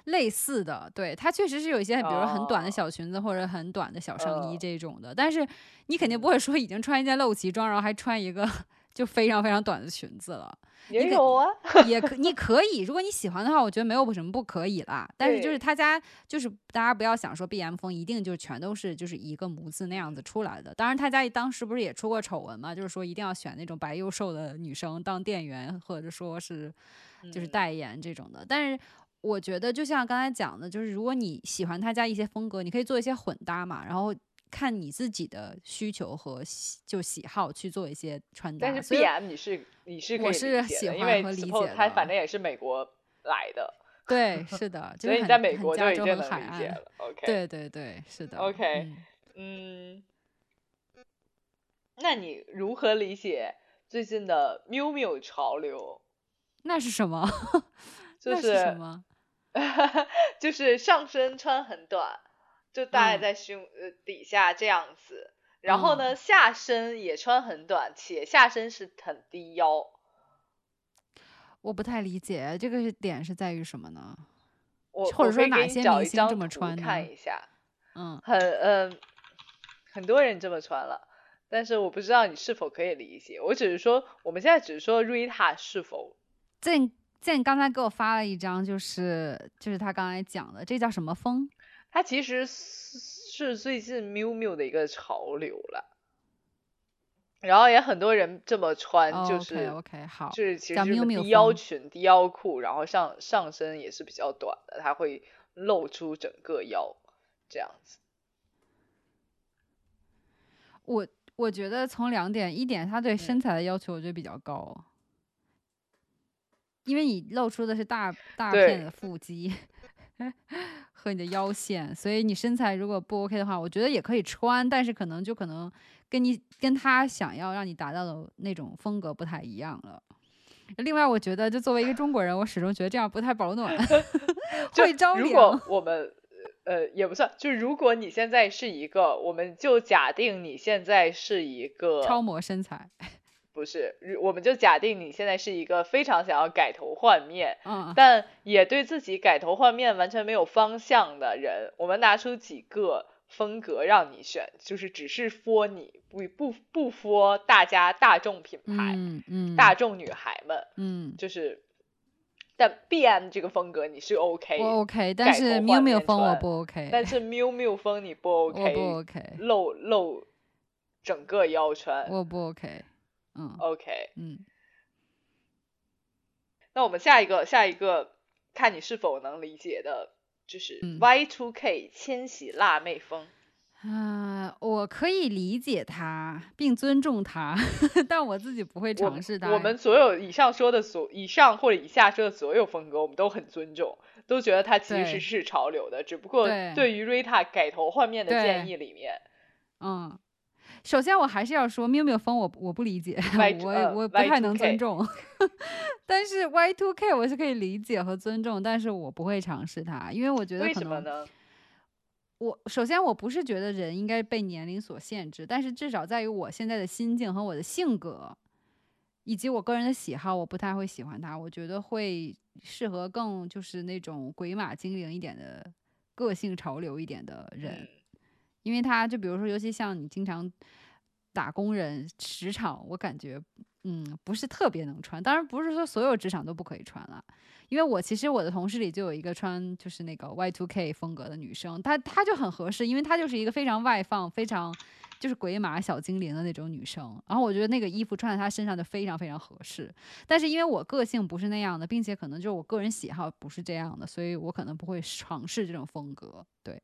类似的，对，它确实是有一些，比如说很短的小裙子或者很短的小上衣这种的，但是你肯定不会说已经穿一件露脐装，然后还穿一个就非常非常短的裙子了。也有啊，*laughs* 也可你可以，如果你喜欢的话，我觉得没有什么不可以啦。但是就是他家就是大家不要想说 B M 风一定就全都是就是一个模子那样子出来的。当然他家当时不是也出过丑闻嘛，就是说一定要选那种白又瘦的女生当店员或者说是就是代言这种的。但是我觉得就像刚才讲的，就是如果你喜欢他家一些风格，你可以做一些混搭嘛，然后。看你自己的需求和喜就喜好去做一些穿搭，但是 B M 你是你是我是喜欢和理解的他反正也是美国来的，对，是的，*laughs* 所以你在美国就已经能理解了。OK，对对对，是的。OK，嗯，那你如何理解最近的 miu miu 潮流？那是什么？*laughs* 就是什么？*laughs* 就是上身穿很短。就大概在胸呃底下这样子，然后呢下身也穿很短，且下身是很低腰。我不太理解这个点是在于什么呢？我或者说哪些明星这么穿？看一下，嗯，很嗯很多人这么穿了，但是我不知道你是否可以理解。我只是说我们现在只是说 Rita 是否。这这你刚才给我发了一张，就是就是他刚才讲的，这叫什么风？它其实是最近 miu miu 的一个潮流了，然后也很多人这么穿，就是 OK 好，就是其实低腰裙、低腰裤，然后上上身也是比较短的，它会露出整个腰这样子。我我觉得从两点，一点他对身材的要求我觉得比较高，因为你露出的是大大片的腹肌和你的腰线，所以你身材如果不 OK 的话，我觉得也可以穿，但是可能就可能。跟你跟他想要让你达到的那种风格不太一样了。另外，我觉得就作为一个中国人，我始终觉得这样不太保暖，*laughs* 会着凉。如果我们呃也不算，就如果你现在是一个，我们就假定你现在是一个超模身材，不是，我们就假定你现在是一个非常想要改头换面，嗯，但也对自己改头换面完全没有方向的人，我们拿出几个。风格让你选，就是只是 for 你，不不不 for 大家大众品牌，嗯嗯，大众女孩们，嗯，就是，但 B M 这个风格你是 OK，我 OK，但是 miu miu 风我不 OK，但是 miu miu 风你不 OK，不 OK，露露整个腰穿，我不 OK，嗯，OK，嗯，那我们下一个下一个，看你是否能理解的。就是 Y2K 千禧辣妹风啊，我可以理解他并尊重他，*laughs* 但我自己不会尝试它。我们所有以上说的所以上或者以下说的所有风格，我们都很尊重，都觉得它其实是潮流的。只不过对于 Rita 改头换面的建议里面，嗯。首先，我还是要说，缪缪风我我不理解，我我不太能尊重。*laughs* 但是 Y two K 我是可以理解和尊重，但是我不会尝试它，因为我觉得可能。我首先我不是觉得人应该被年龄所限制，但是至少在于我现在的心境和我的性格，以及我个人的喜好，我不太会喜欢它。我觉得会适合更就是那种鬼马精灵一点的个性潮流一点的人。因为他就比如说，尤其像你经常打工人职场，我感觉嗯不是特别能穿。当然不是说所有职场都不可以穿了，因为我其实我的同事里就有一个穿就是那个 Y Two K 风格的女生，她她就很合适，因为她就是一个非常外放、非常就是鬼马小精灵的那种女生。然后我觉得那个衣服穿在她身上就非常非常合适。但是因为我个性不是那样的，并且可能就是我个人喜好不是这样的，所以我可能不会尝试这种风格。对。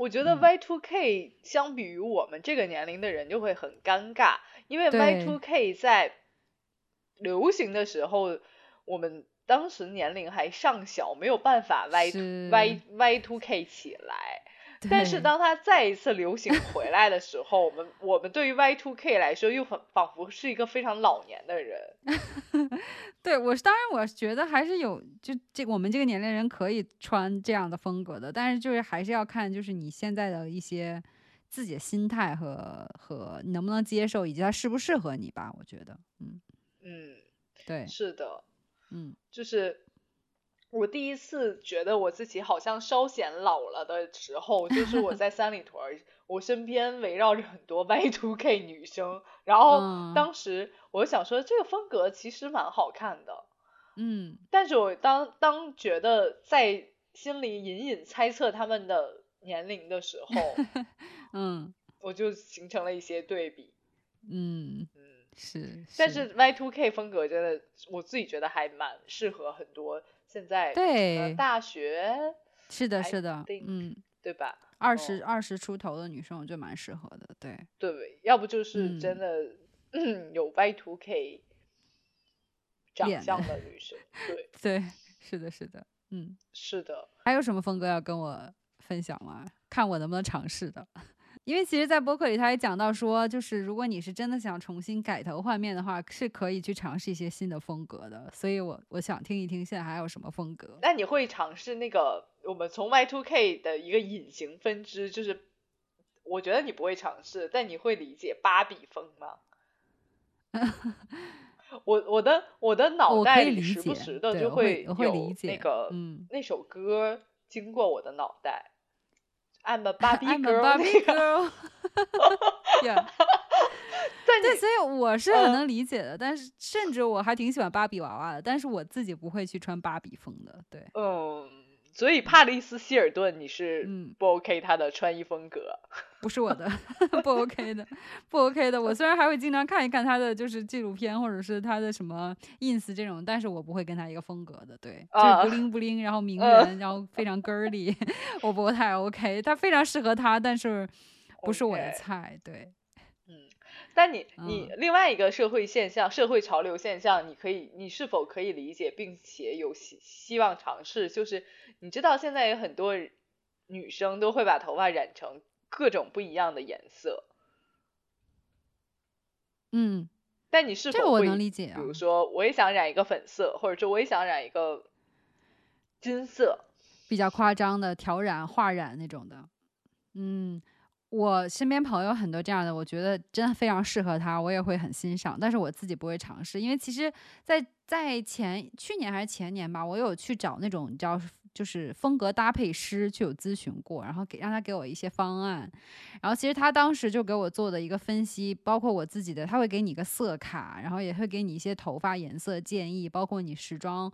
我觉得 Y two K 相比于我们这个年龄的人就会很尴尬，因为 Y two K 在流行的时候，我们当时年龄还尚小，没有办法 Y Y Y two K 起来。但是当它再一次流行回来的时候，我们我们对于 Y to K 来说又很仿佛是一个非常老年的人。*laughs* 对我当然我觉得还是有就这我们这个年龄人可以穿这样的风格的，但是就是还是要看就是你现在的一些自己的心态和和能不能接受，以及它适不适合你吧。我觉得，嗯嗯，对，是的，嗯，就是。我第一次觉得我自己好像稍显老了的时候，就是我在三里屯，我身边围绕着很多 Y two K 女生，然后当时我想说这个风格其实蛮好看的，嗯，但是我当当觉得在心里隐隐猜测他们的年龄的时候，*laughs* 嗯，我就形成了一些对比，嗯。嗯。是，但是 Y two K 风格真的我自己觉得还蛮适合很多。现在对大学是的，是的，嗯，对吧？二十二十出头的女生，我觉得蛮适合的，对对，要不就是真的 *clears throat* 有 Y2K 长相的女生，对对，是的，是的，嗯，是的。还有什么风格要跟我分享吗？看我能不能尝试的。因为其实，在播客里他也讲到说，就是如果你是真的想重新改头换面的话，是可以去尝试一些新的风格的。所以我我想听一听，现在还有什么风格？那你会尝试那个我们从 Y Two K 的一个隐形分支，就是我觉得你不会尝试，但你会理解芭比风吗？*laughs* 我我的我的脑袋里时不时的就会有那个嗯那首歌经过我的脑袋。*laughs* I'm a Barbie girl，*laughs* *laughs* 对，所以我是很能理解的。但是，甚至我还挺喜欢芭比娃娃的，但是我自己不会去穿芭比风的。对，嗯，所以帕丽斯希尔顿你是嗯不 OK 他的穿衣风格？不是我的，*laughs* 不 OK 的，不 OK 的。我虽然还会经常看一看他的就是纪录片或者是他的什么 ins 这种，但是我不会跟他一个风格的。对，就是啊不灵不灵，然后名嗯人，然后非常 girly，*laughs* 我不太 OK。他非常适合他，但是不是我的菜。对，嗯，但你嗯你另外一个社会现象、社会潮流现象，你可以你是否可以理解，并且有希希望尝试？就是你知道现在有很多女生都会把头发染成各种不一样的颜色，嗯，但你是这个我能理解啊比如说，我也想染一个粉色，或者说我也想染一个金色。比较夸张的挑染、画染那种的。嗯，我身边朋友很多这样的，我觉得真的非常适合他，我也会很欣赏。但是我自己不会尝试，因为其实在，在前去年还是前年吧，我有去找那种你知道。就是风格搭配师去有咨询过，然后给让他给我一些方案，然后其实他当时就给我做的一个分析，包括我自己的，他会给你一个色卡，然后也会给你一些头发颜色建议，包括你时装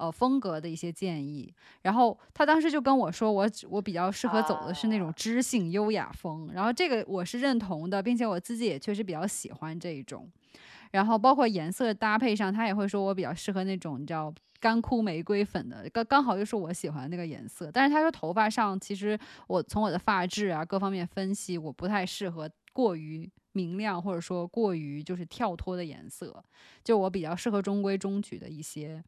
呃风格的一些建议。然后他当时就跟我说，我我比较适合走的是那种知性优雅风，然后这个我是认同的，并且我自己也确实比较喜欢这一种。然后包括颜色搭配上，他也会说我比较适合那种你知道干枯玫瑰粉的，刚刚好又是我喜欢的那个颜色。但是他说头发上，其实我从我的发质啊各方面分析，我不太适合过于明亮或者说过于就是跳脱的颜色，就我比较适合中规中矩的一些。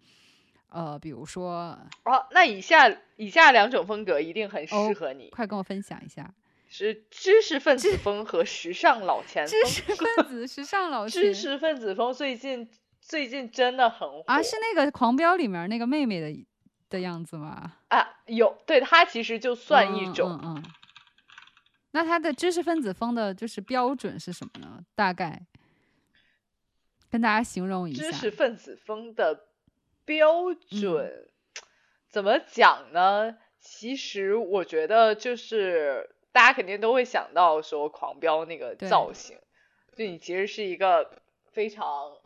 呃，比如说，哦，那以下以下两种风格一定很适哦合你，快跟我分享一下。是知识分子风和时尚老钱风。知识分子、时尚老钱 *laughs* 知识分子风最近最近真的很火啊，是那个《狂飙》里面那个妹妹的的样子吗？啊，有对她其实就算一种，嗯嗯嗯。那它的知识分子风的就是标准是什么呢？大概跟大家形容一下。知识分子风的标嗯。准、怎么讲呢？其实我觉得就是大家肯定都会想到说狂飙那个造型，就你其实是一个非常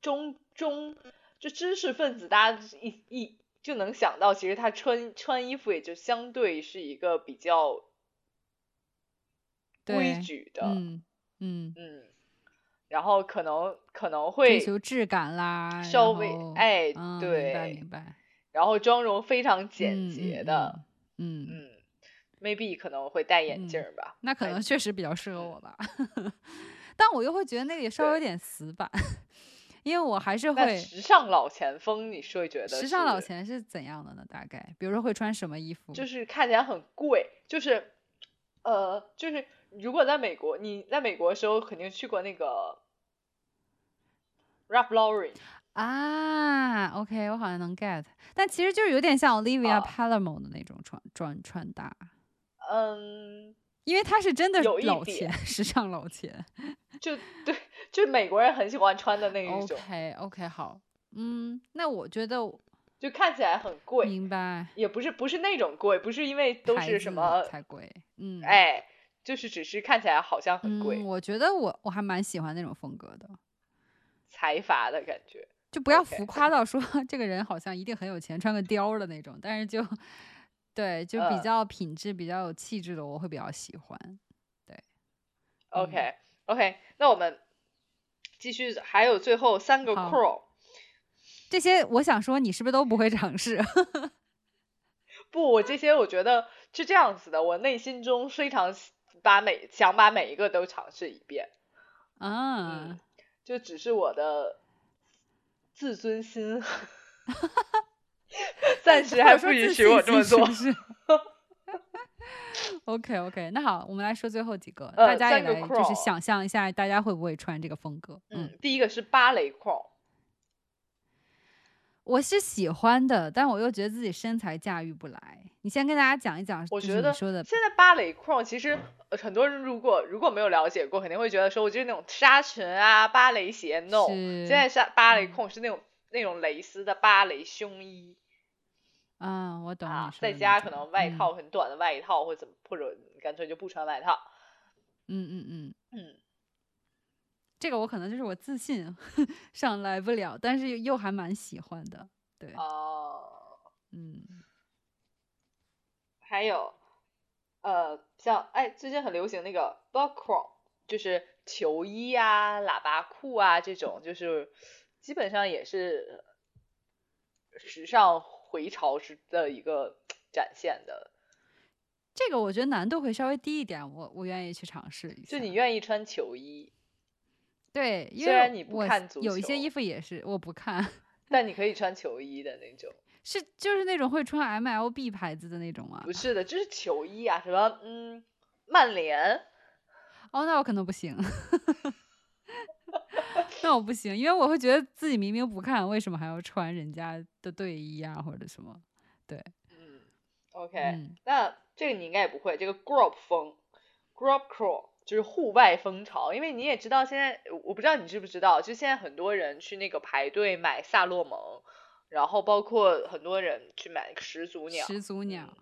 中中就知识分子，大家一一就能想到，其实他穿穿衣服也就相对是一个比较规矩的，嗯嗯，嗯，然后可能可能会追求质感啦，稍微哎嗯，对明白明白，然后妆容非常简嗯洁嗯的，嗯，嗯嗯，maybe 可能会戴眼嗯镜儿吧，那可哎能确实比较适合我吧，*laughs* 但我又会觉得那个也稍微有点死板，*laughs* 因为我还是会时尚老前锋，你是会觉得时尚老是钱是怎样的呢？大概比如说会穿什么衣服？就是看起来很贵，就是呃，就是如果在美国，你在美国的时候肯定去过那个 Ralph Lauren，啊，OK，我好像能 get，但其实就是有点像 Olivia 啊。Palermo 的那种穿穿穿搭，嗯，因为他是真的老点钱，时尚老钱。*laughs* 就对，就美国人很喜欢穿的那一种，OK OK，好，嗯，那我觉得就看起来很贵，明白，也不是不是那种贵，不是因为都是什么，才贵，嗯，哎，就是只是看起来好像很贵，嗯，我觉得我我还蛮喜欢那种风格的，财阀的感觉。就不要浮夸到说 *laughs* 这个人好像一定很有钱，穿个貂的那种，但是就对，就比嗯较品质、比较有气质的，我会比较喜欢。对 OK OK，那我们继续，还有最后三个好 crawl。这些我想说，你是不是都不会尝试？*laughs* 不，我这些我觉得是这样子的，我内心中非常把每想把每一个都尝试一遍，啊嗯，就只是我的自尊心 *laughs* 暂时还不允许我这么做。*laughs* OK OK，那好，我们来说最后几个，呃大家也来就是想象一下，大家会不会穿这个风格？嗯，第一个是芭蕾 crawl，我是喜欢的，但我又觉得自己身材驾驭不来。你先跟大家讲一讲，我觉得说的现在芭蕾 crawl 其实呃很多人如果如果没有了解过，肯定会觉得说，我就是那种纱裙啊、芭蕾鞋 no，现在是芭蕾控是那种那种蕾丝的芭蕾胸衣。啊，我懂啊你，说在家可能外嗯套很短的外套，或者怎么，或者干脆就不穿外套。嗯嗯嗯，嗯，这个我可能就是我自信 *laughs* 上来不了，但是又还蛮喜欢的。对，哦，嗯，还有呃，像哎，最近很流行那个 buckram，就是球衣啊、喇叭裤啊这种，就是基本上也是时尚回潮时的一个展现的。这个我觉得难度会稍微低一点，我我愿意去尝试一下。就你愿意穿球衣？对，虽然你不看足球，有一些衣服也是我不看，但你可以穿球衣的那种。是就是那种会穿 MLB 牌子的那种吗？不是的，就是球衣啊，什么嗯，曼联。哦，那我可能不行。*laughs* 那我不行，因为我会觉得自己明明不看，为什么还要穿人家的队衣啊，或者什么？对，嗯，OK，那这个你应该也不会，这个 Group 风，Group Crawl。就是户外风潮，因为你也知道，现在我不知道你知不知道，就现在很多人去那个排队买萨洛蒙，然后包括很多人去买始祖鸟。始祖鸟。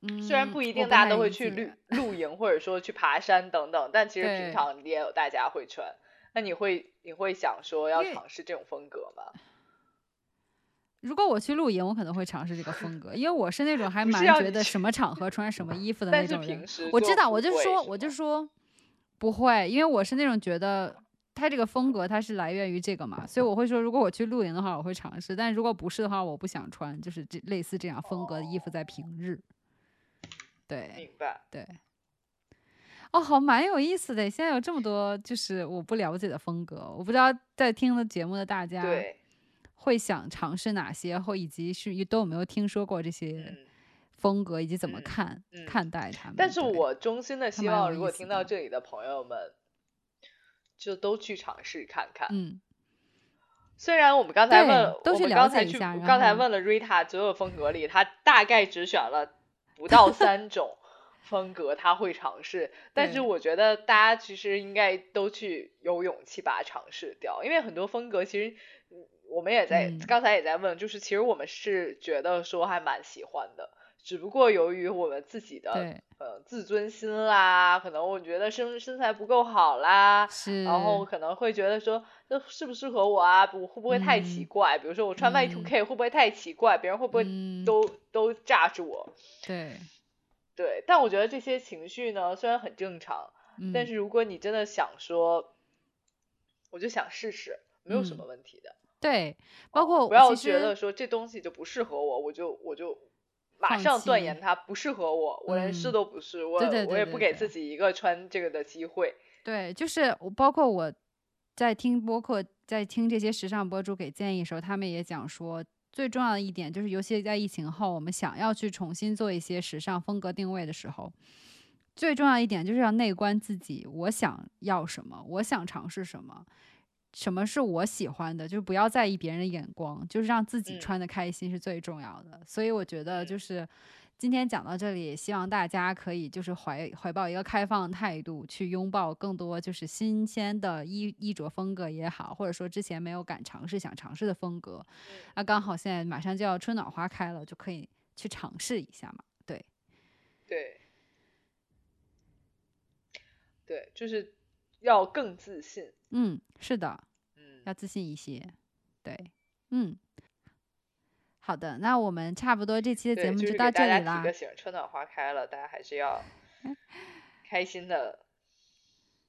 嗯。虽然不一定大家都会去露 *laughs* 露营，或者说去爬山等等，但其实平常也有大家会穿。那你会你会想说要尝试这种风格吗？如果我去露营，我可能会尝试这个风格，因为我是那种还蛮觉得什么场合 *laughs* 穿什么衣服的那种人。我知道，我就说，我就说不会，因为我是那种觉得它这个风格它是来源于这个嘛，所以我会说，如果我去露营的话，我会尝试；但如果不是的话，我不想穿，就是这类似这样风格的衣服在平日。对，明白。对。哦，好，蛮有意思的。现在有这么多就是我不了解的风格，我不知道在听的节目的大家。对。会想尝试哪些，或以及是都有没有听说过这些风格，以及怎么看看待他们？但是我衷心的希望，如果听到这里的朋友们，就都去尝试看看。嗯，虽然我们刚才问，都去了解一下。刚才问了 Rita，所有风格里，他大概只选了不到三 *laughs* 种风格，他会尝试。但是我觉得大家其实应该都去有勇气把它尝试掉，因为很多风格其实。我们也在刚才也在问，就是其实我们是觉得说还蛮喜欢的，只不过由于我们自己的呃自尊心啦，可能我觉得身身材不够好啦，然后可能会觉得说这适不适合我啊？我会不会太奇怪？比如说我穿 Y two K 会不会太奇怪？别人会不会都都炸住我？对对，但我觉得这些情绪呢虽然很正常，但是如果你真的想说，我就想试试，没有什么问题的。对，包括不要觉得说这东西就不适合我，我就我就马上断言它不适合我，我连试都不试，我我也不给自己一个穿这个的机会。对，就是我包括我在听播客，在听这些时尚博主给建议的时候，他们也讲说，最重要的一点就是，尤其在疫情后，我们想要去重新做一些时尚风格定位的时候，最重要一点就是要内观自己，我想要什么，我想尝试什么。什么是我喜欢的，就是不要在意别人的眼光，就是让自己穿的开心是最重要的。所以我觉得就是今天讲到这里，希望大家可以就是怀怀抱一个开放态度，去拥抱更多就是新鲜的衣衣着风格也好，或者说之前没有敢尝试想尝试的风格。那刚好现在马上就要春暖花开了，就可以去尝试一下嘛。对，对，对，就是要更自信。嗯，是的，嗯，要自信一些，对，嗯，好的，那我们差不多这期的节目就到这里啦。春暖花开了，大家还是要 *laughs* 开心的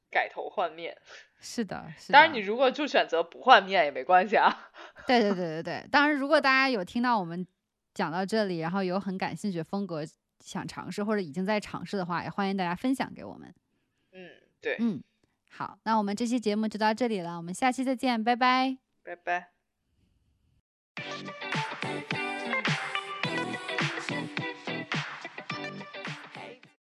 改头换面。*laughs* 是的，当然你如果就选择不换面也没关系啊。*laughs* 对对对对对，当然如果大家有听到我们讲到这里，然后有很感兴趣的风格想尝试或者已经在尝试的话，也欢迎大家分享给我们。嗯，对，嗯。好，那我们这期节目就到这里了，我们下期再见，拜拜，拜拜。